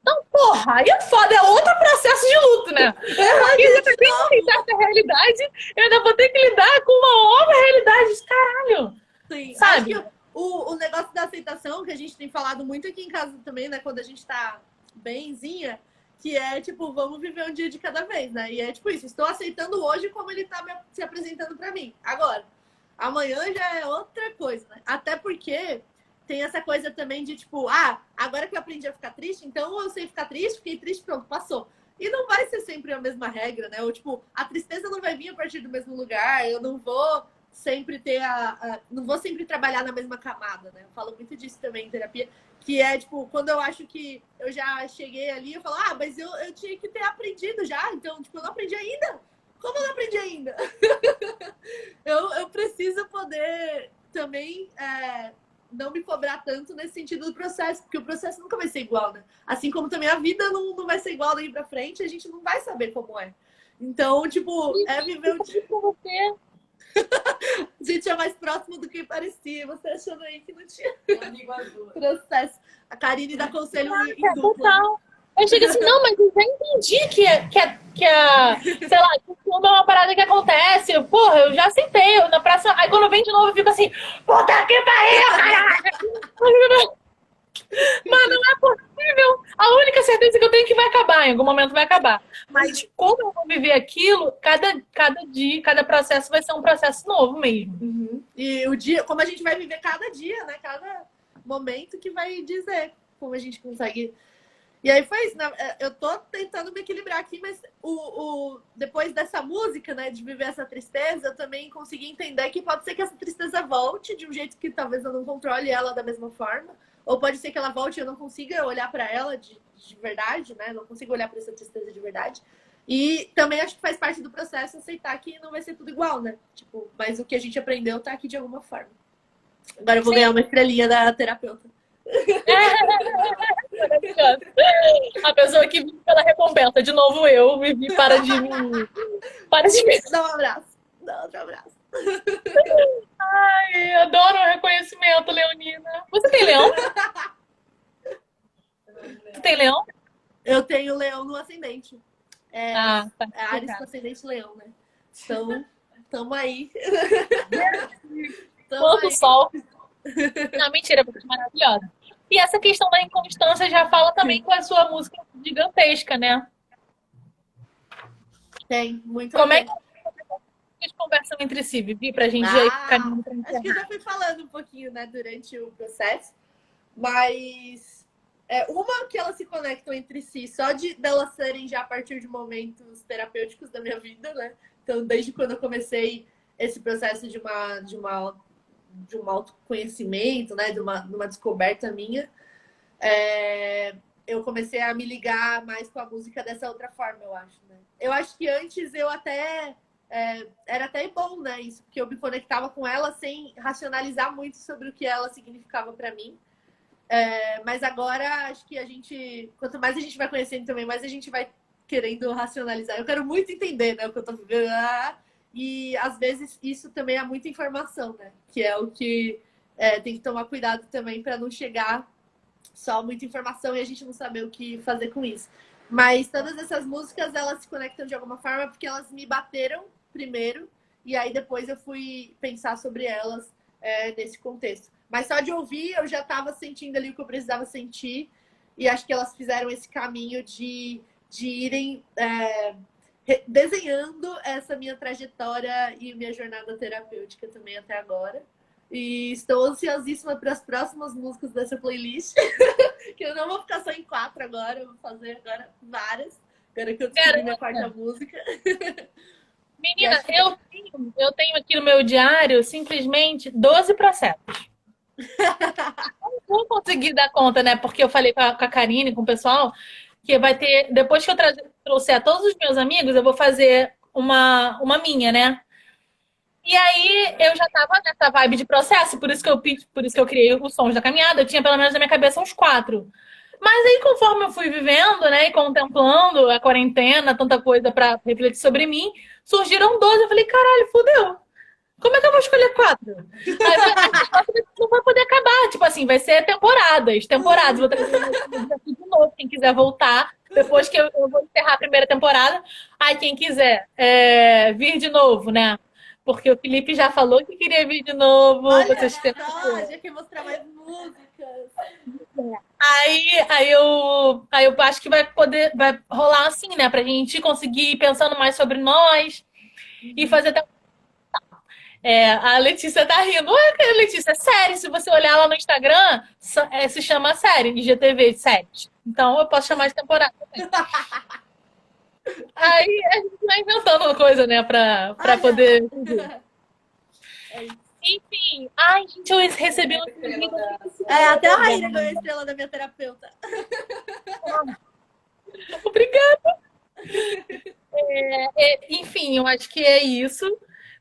Então, porra, aí é foda, é outro processo de luto, né? Porque eu tenho que aceitar essa realidade, eu ainda vou ter que lidar com uma outra realidade. Caralho! Sim, sabe? O, o negócio da aceitação, que a gente tem falado muito aqui em casa também, né? Quando a gente tá benzinha, que é tipo, vamos viver um dia de cada vez, né? E é tipo isso, estou aceitando hoje como ele tá se apresentando para mim. Agora, Amanhã já é outra coisa, né? Até porque tem essa coisa também de tipo, ah, agora que eu aprendi a ficar triste, então eu sei ficar triste, fiquei triste, pronto, passou. E não vai ser sempre a mesma regra, né? Ou tipo, a tristeza não vai vir a partir do mesmo lugar, eu não vou sempre ter a, a, não vou sempre trabalhar na mesma camada, né? Eu falo muito disso também em terapia, que é tipo, quando eu acho que eu já cheguei ali, eu falo, ah, mas eu, eu tinha que ter aprendido já, então, tipo, eu não aprendi ainda. Como eu não aprendi ainda? eu, eu preciso poder também é, não me cobrar tanto nesse sentido do processo, porque o processo nunca vai ser igual, né? Assim como também a vida não, não vai ser igual daí pra frente, a gente não vai saber como é. Então, tipo, é viver o dia com você. a gente é mais próximo do que parecia. Você achando aí que não tinha processo. A Karine dá conselho em dupla. Total. Eu chego assim, não, mas eu já entendi que, é, que, é, que é, sei lá, que é uma parada que acontece. Porra, eu já aceitei. Eu, na próxima... Aí quando vem de novo, eu fico assim, puta que pariu, caralho! Mas não é possível. A única certeza que eu tenho é que vai acabar, em algum momento vai acabar. Mas como eu vou viver aquilo, cada, cada dia, cada processo vai ser um processo novo mesmo. Uhum. E o dia, como a gente vai viver cada dia, né? Cada momento que vai dizer como a gente consegue e aí foi isso. Né? É, eu tô tentando me equilibrar aqui, mas o, o, depois dessa música, né, de viver essa tristeza, eu também consegui entender que pode ser que essa tristeza volte de um jeito que talvez eu não controle ela da mesma forma. Ou pode ser que ela volte e eu não consiga olhar para ela de, de verdade, né? Não consigo olhar para essa tristeza de verdade. E também acho que faz parte do processo aceitar que não vai ser tudo igual, né? Tipo, mas o que a gente aprendeu tá aqui de alguma forma. Agora eu vou Sim. ganhar uma estrelinha da terapeuta. A pessoa que vive pela recompensa. De novo eu, vivi para de mim. Para de mim. Dá um abraço. Dá outro abraço. Ai, adoro o reconhecimento, Leonina. Você tem leão? Você tem leão? Eu tenho leão no ascendente. É, ah, tá é Ares com ascendente leão, né? Então, tamo aí. tamo Quanto aí. sol. Não, mentira, porque é maravilhosa. E essa questão da inconstância já fala também com a sua música gigantesca, né? Tem, muito Como é que eles conversam entre si, Vivi, pra gente ah, pra Acho que eu já fui falando um pouquinho, né, durante o processo, mas é, uma que elas se conectam entre si, só de delas serem já a partir de momentos terapêuticos da minha vida, né? Então, desde quando eu comecei esse processo de uma, de uma de um autoconhecimento, né, de uma, de uma descoberta minha, é, eu comecei a me ligar mais com a música dessa outra forma, eu acho. Né? Eu acho que antes eu até é, era até bom, né, isso, porque eu me conectava com ela sem racionalizar muito sobre o que ela significava para mim. É, mas agora acho que a gente, quanto mais a gente vai conhecendo também, mais a gente vai querendo racionalizar. Eu quero muito entender, né, o que eu tô vivendo. Ah, e às vezes isso também é muita informação, né? Que é o que é, tem que tomar cuidado também para não chegar só muita informação e a gente não saber o que fazer com isso. Mas todas essas músicas elas se conectam de alguma forma porque elas me bateram primeiro e aí depois eu fui pensar sobre elas é, nesse contexto. Mas só de ouvir eu já estava sentindo ali o que eu precisava sentir E acho que elas fizeram esse caminho de, de irem é, desenhando essa minha trajetória e minha jornada terapêutica também até agora. E estou ansiosíssima para as próximas músicas dessa playlist. que eu não vou ficar só em quatro agora, eu vou fazer agora várias. Agora que eu descobri minha quarta música. Menina, que... eu, tenho, eu tenho aqui no meu diário simplesmente 12 processos. não vou conseguir dar conta, né? Porque eu falei com a, com a Karine, com o pessoal, que vai ter. Depois que eu trouxer a todos os meus amigos, eu vou fazer uma, uma minha, né? E aí eu já tava nessa vibe de processo, por isso que eu por isso que eu criei os sons da caminhada, eu tinha pelo menos na minha cabeça uns quatro. Mas aí, conforme eu fui vivendo, né, e contemplando a quarentena, tanta coisa para refletir sobre mim, surgiram 12. Eu falei, caralho, fudeu. Como é que eu vou escolher quatro? Aí, não vai poder acabar. Tipo assim, vai ser temporadas, temporadas. Vou trazer de novo, quem quiser voltar. Depois que eu, eu, vou encerrar a primeira temporada. Aí, quem quiser é, vir de novo, né? Porque o Felipe já falou que queria vir de novo. Olha, vocês têm... já que mostrar mais músicas. Aí, aí, eu, aí eu acho que vai poder, vai rolar assim, né? Pra gente conseguir ir pensando mais sobre nós e fazer até. É, a Letícia tá rindo. Ué, Letícia, é série. Se você olhar lá no Instagram, é, se chama série, IGTV 7. Então eu posso chamar de temporada. Aí a gente vai inventando coisa, né, pra, pra poder. É Enfim, ai, gente, eu recebi um. É, até a Raíra ganhou a estrela da minha terapeuta. Obrigada. É, é, enfim, eu acho que é isso.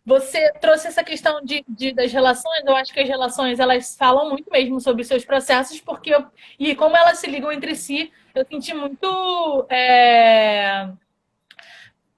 Você trouxe essa questão de, de, das relações. Eu acho que as relações elas falam muito mesmo sobre os seus processos, porque eu, e como elas se ligam entre si, eu senti muito é,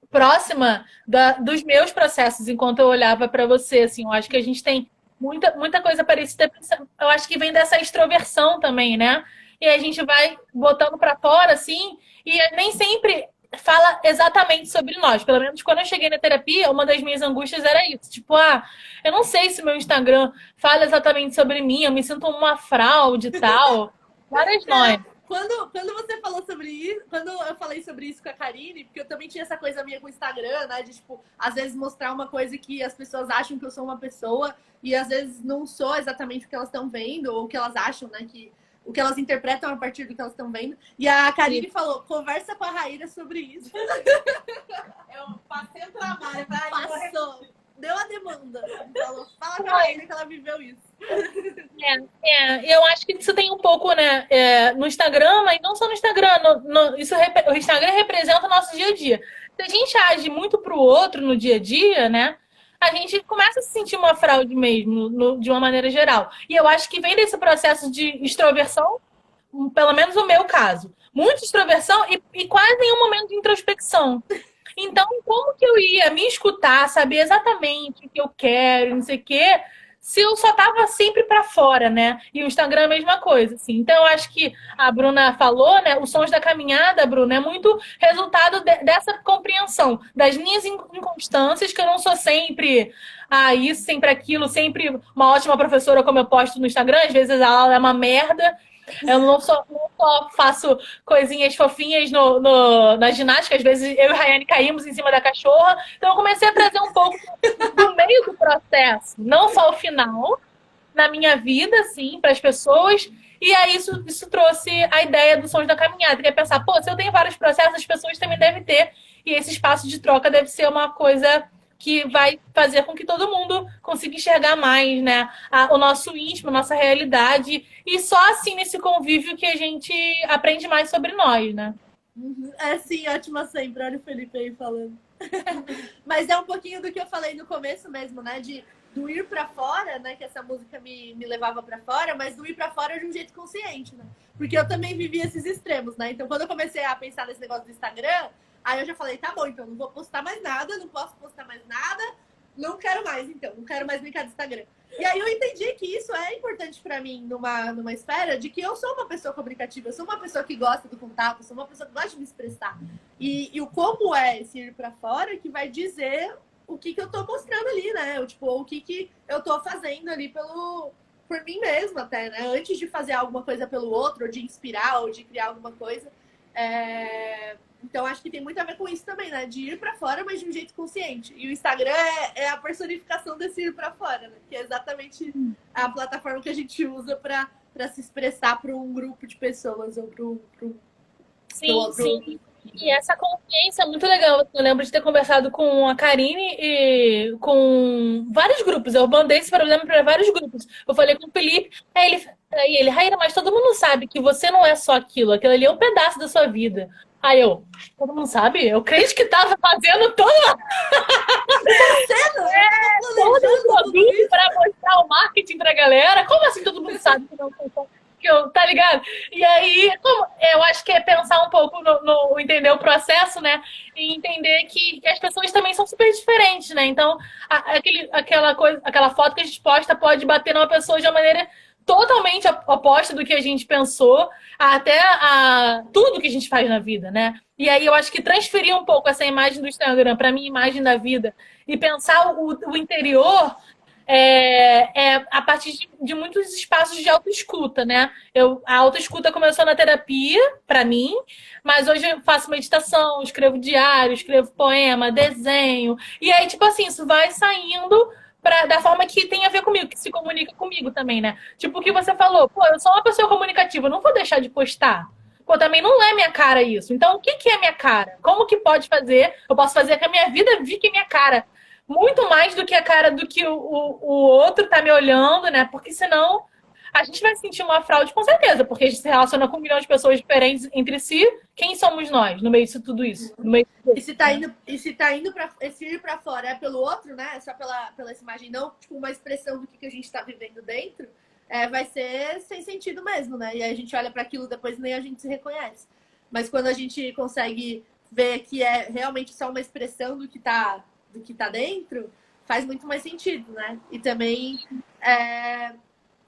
próxima da, dos meus processos enquanto eu olhava para você. Assim, eu acho que a gente tem muita, muita coisa parecida. Eu acho que vem dessa extroversão também, né? E a gente vai botando para fora, assim, e nem sempre fala exatamente sobre nós. Pelo menos quando eu cheguei na terapia, uma das minhas angústias era isso. Tipo, ah, eu não sei se meu Instagram fala exatamente sobre mim, eu me sinto uma fraude e tal. Várias nós. Quando, quando você falou sobre isso, quando eu falei sobre isso com a Karine, porque eu também tinha essa coisa minha com o Instagram, né? De, tipo, às vezes mostrar uma coisa que as pessoas acham que eu sou uma pessoa e às vezes não sou exatamente o que elas estão vendo ou o que elas acham, né? Que o que elas interpretam a partir do que elas estão vendo. E a Karine Sim. falou: conversa com a Raíra sobre isso. Eu passei o trabalho pra Passou. Deu a demanda. Falou, fala com a Raíra que ela viveu isso. É, é, eu acho que isso tem um pouco, né, é, no Instagram, mas não só no Instagram, no, no, isso, o Instagram representa o nosso dia a dia. Se a gente age muito pro outro no dia a dia, né, a gente começa a se sentir uma fraude mesmo, no, de uma maneira geral. E eu acho que vem desse processo de extroversão, pelo menos o meu caso. Muita extroversão e, e quase nenhum momento de introspecção. Então, como que eu ia me escutar, saber exatamente o que eu quero, não sei o quê, se eu só tava sempre para fora, né? E o Instagram é a mesma coisa, assim. Então, eu acho que a Bruna falou, né? Os sons da caminhada, Bruna, é muito resultado de, dessa compreensão das minhas inconstâncias, que eu não sou sempre ah, isso, sempre aquilo, sempre uma ótima professora, como eu posto no Instagram. Às vezes a aula é uma merda eu não só, não só faço coisinhas fofinhas no, no, na ginástica, às vezes eu e Rayane caímos em cima da cachorra. Então eu comecei a trazer um pouco do meio do processo, não só o final, na minha vida, assim, para as pessoas. E aí isso, isso trouxe a ideia do Sons da Caminhada, que é pensar, pô, se eu tenho vários processos, as pessoas também devem ter. E esse espaço de troca deve ser uma coisa que vai fazer com que todo mundo consiga enxergar mais, né? A, o nosso íntimo, a nossa realidade. E só assim, nesse convívio, que a gente aprende mais sobre nós, né? É sim, ótima sempre. Olha o Felipe aí falando. Mas é um pouquinho do que eu falei no começo mesmo, né? De do ir para fora, né? Que essa música me, me levava para fora, mas do ir para fora de um jeito consciente, né? Porque eu também vivi esses extremos, né? Então, quando eu comecei a pensar nesse negócio do Instagram, Aí eu já falei, tá bom, então não vou postar mais nada, não posso postar mais nada, não quero mais, então, não quero mais brincar de Instagram. E aí eu entendi que isso é importante para mim numa, numa esfera de que eu sou uma pessoa comunicativa, eu sou uma pessoa que gosta do contato, sou uma pessoa que gosta de me expressar. E, e o como é esse ir para fora que vai dizer o que, que eu tô mostrando ali, né? Eu, tipo, o que, que eu tô fazendo ali pelo, por mim mesma até, né? Antes de fazer alguma coisa pelo outro, ou de inspirar, ou de criar alguma coisa. É... Então acho que tem muito a ver com isso também, né? De ir para fora, mas de um jeito consciente. E o Instagram é, é a personificação desse ir para fora, né? Que é exatamente a plataforma que a gente usa para se expressar para um grupo de pessoas ou para um. Sim, sim. E essa consciência é muito legal. Eu lembro de ter conversado com a Karine e com vários grupos. Eu mandei esse problema para vários grupos. Eu falei com o Felipe, aí ele, aí ele, Raíra, mas todo mundo sabe que você não é só aquilo, aquilo ali é um pedaço da sua vida. Aí eu, todo mundo sabe? Eu crente que tava fazendo toda. Fazendo? É, todo o para mostrar o marketing pra galera. Como assim todo mundo sabe que não que eu, tá ligado? E aí, como, eu acho que é pensar um pouco no, no, entender o processo, né? E entender que, que, as pessoas também são super diferentes, né? Então, a, aquele, aquela coisa, aquela foto que a gente posta pode bater numa pessoa de uma maneira totalmente oposta do que a gente pensou, até a tudo que a gente faz na vida, né? E aí eu acho que transferir um pouco essa imagem do Instagram para minha imagem da vida e pensar o, o interior é, é, a partir de, de, muitos espaços de autoescuta, né? Eu, a autoescuta começou na terapia, para mim, mas hoje eu faço meditação, escrevo diário, escrevo poema, desenho. E aí, tipo assim, isso vai saindo pra, da forma que tem a ver comigo, que se comunica comigo também, né? Tipo o que você falou, pô, eu sou uma pessoa comunicativa, não vou deixar de postar. Pô, também não é minha cara isso. Então, o que, que é minha cara? Como que pode fazer? Eu posso fazer que a minha vida fique minha cara muito mais do que a cara do que o, o, o outro tá me olhando, né? Porque senão a gente vai sentir uma fraude com certeza, porque a gente se relaciona com um milhão de pessoas diferentes entre si. Quem somos nós no meio disso tudo isso? No meio E se tá indo, e se tá indo para esse ir para fora é pelo outro, né? Só pela, pela essa imagem, não tipo uma expressão do que, que a gente está vivendo dentro, é, vai ser sem sentido mesmo, né? E aí a gente olha para aquilo depois nem a gente se reconhece. Mas quando a gente consegue ver que é realmente só uma expressão do que tá do que está dentro, faz muito mais sentido, né? E também é,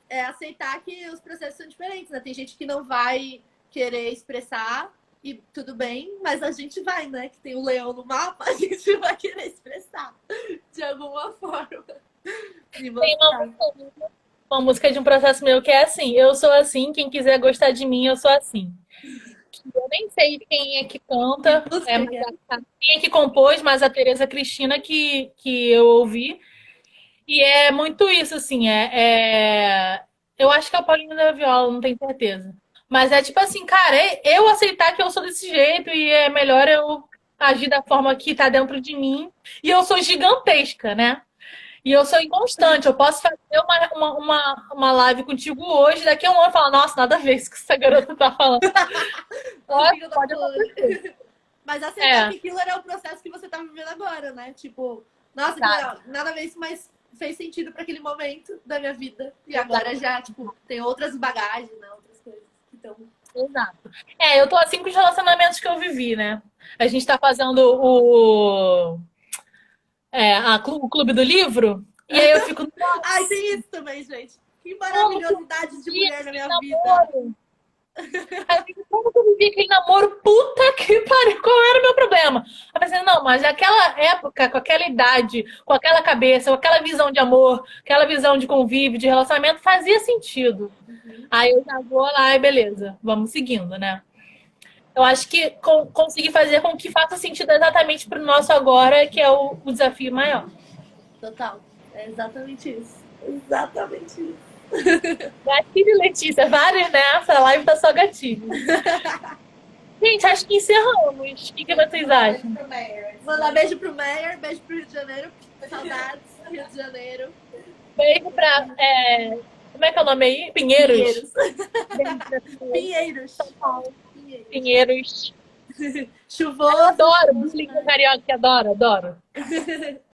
é, aceitar que os processos são diferentes, né? Tem gente que não vai querer expressar e tudo bem, mas a gente vai, né? Que tem o um leão no mapa, a gente vai querer expressar de alguma forma. Tem uma música, uma música de um processo meu que é assim: eu sou assim, quem quiser gostar de mim, eu sou assim eu nem sei quem é que canta, é, quem é que compôs, mas a Tereza Cristina que, que eu ouvi. E é muito isso, assim, é, é... eu acho que é o Paulinho da Viola, não tenho certeza. Mas é tipo assim, cara, é eu aceitar que eu sou desse jeito e é melhor eu agir da forma que tá dentro de mim. E eu sou gigantesca, né? E eu sou inconstante. Eu posso fazer uma, uma, uma, uma live contigo hoje, daqui a um ano falar, nossa, nada a ver isso que essa garota tá falando. pode, Mas aceitar é. que aquilo é o processo que você tá vivendo agora, né? Tipo, nossa, tá. nada a ver isso, mas fez sentido para aquele momento da minha vida. E agora já, tipo, tem outras bagagens, né? Outras coisas. Então. Exato. É, eu tô assim com os relacionamentos que eu vivi, né? A gente tá fazendo o é, a, o Clube do Livro. E aí eu fico. Ai, tem isso também, gente. Que maravilhosidade de mulher na minha namoro. vida. Aí como que eu vivi aquele namoro? Puta que pariu, qual era o meu problema? Eu pensei, não, mas naquela época, com aquela idade, com aquela cabeça, com aquela visão de amor, aquela visão de convívio, de relacionamento, fazia sentido. Uhum. Aí eu já vou lá e beleza, vamos seguindo, né? Eu acho que com, conseguir fazer com que faça sentido exatamente para o nosso agora, que é o, o, desafio maior. Total. É exatamente isso. Exatamente isso. Gatilho, Letícia. Vários, né? Essa live tá só gatilho. Gente, acho que encerramos. O que, que vocês acham? Mandar beijo pro Meyer, beijo pro Rio de Janeiro. Saudades, Rio de Janeiro. Beijo pra. É... Como é que é o nome aí? Pinheiros. Pinheiros. Pinheiros. São Paulo. Pinheiros. Chuvoso. Adoro música carioca, adoro, adoro.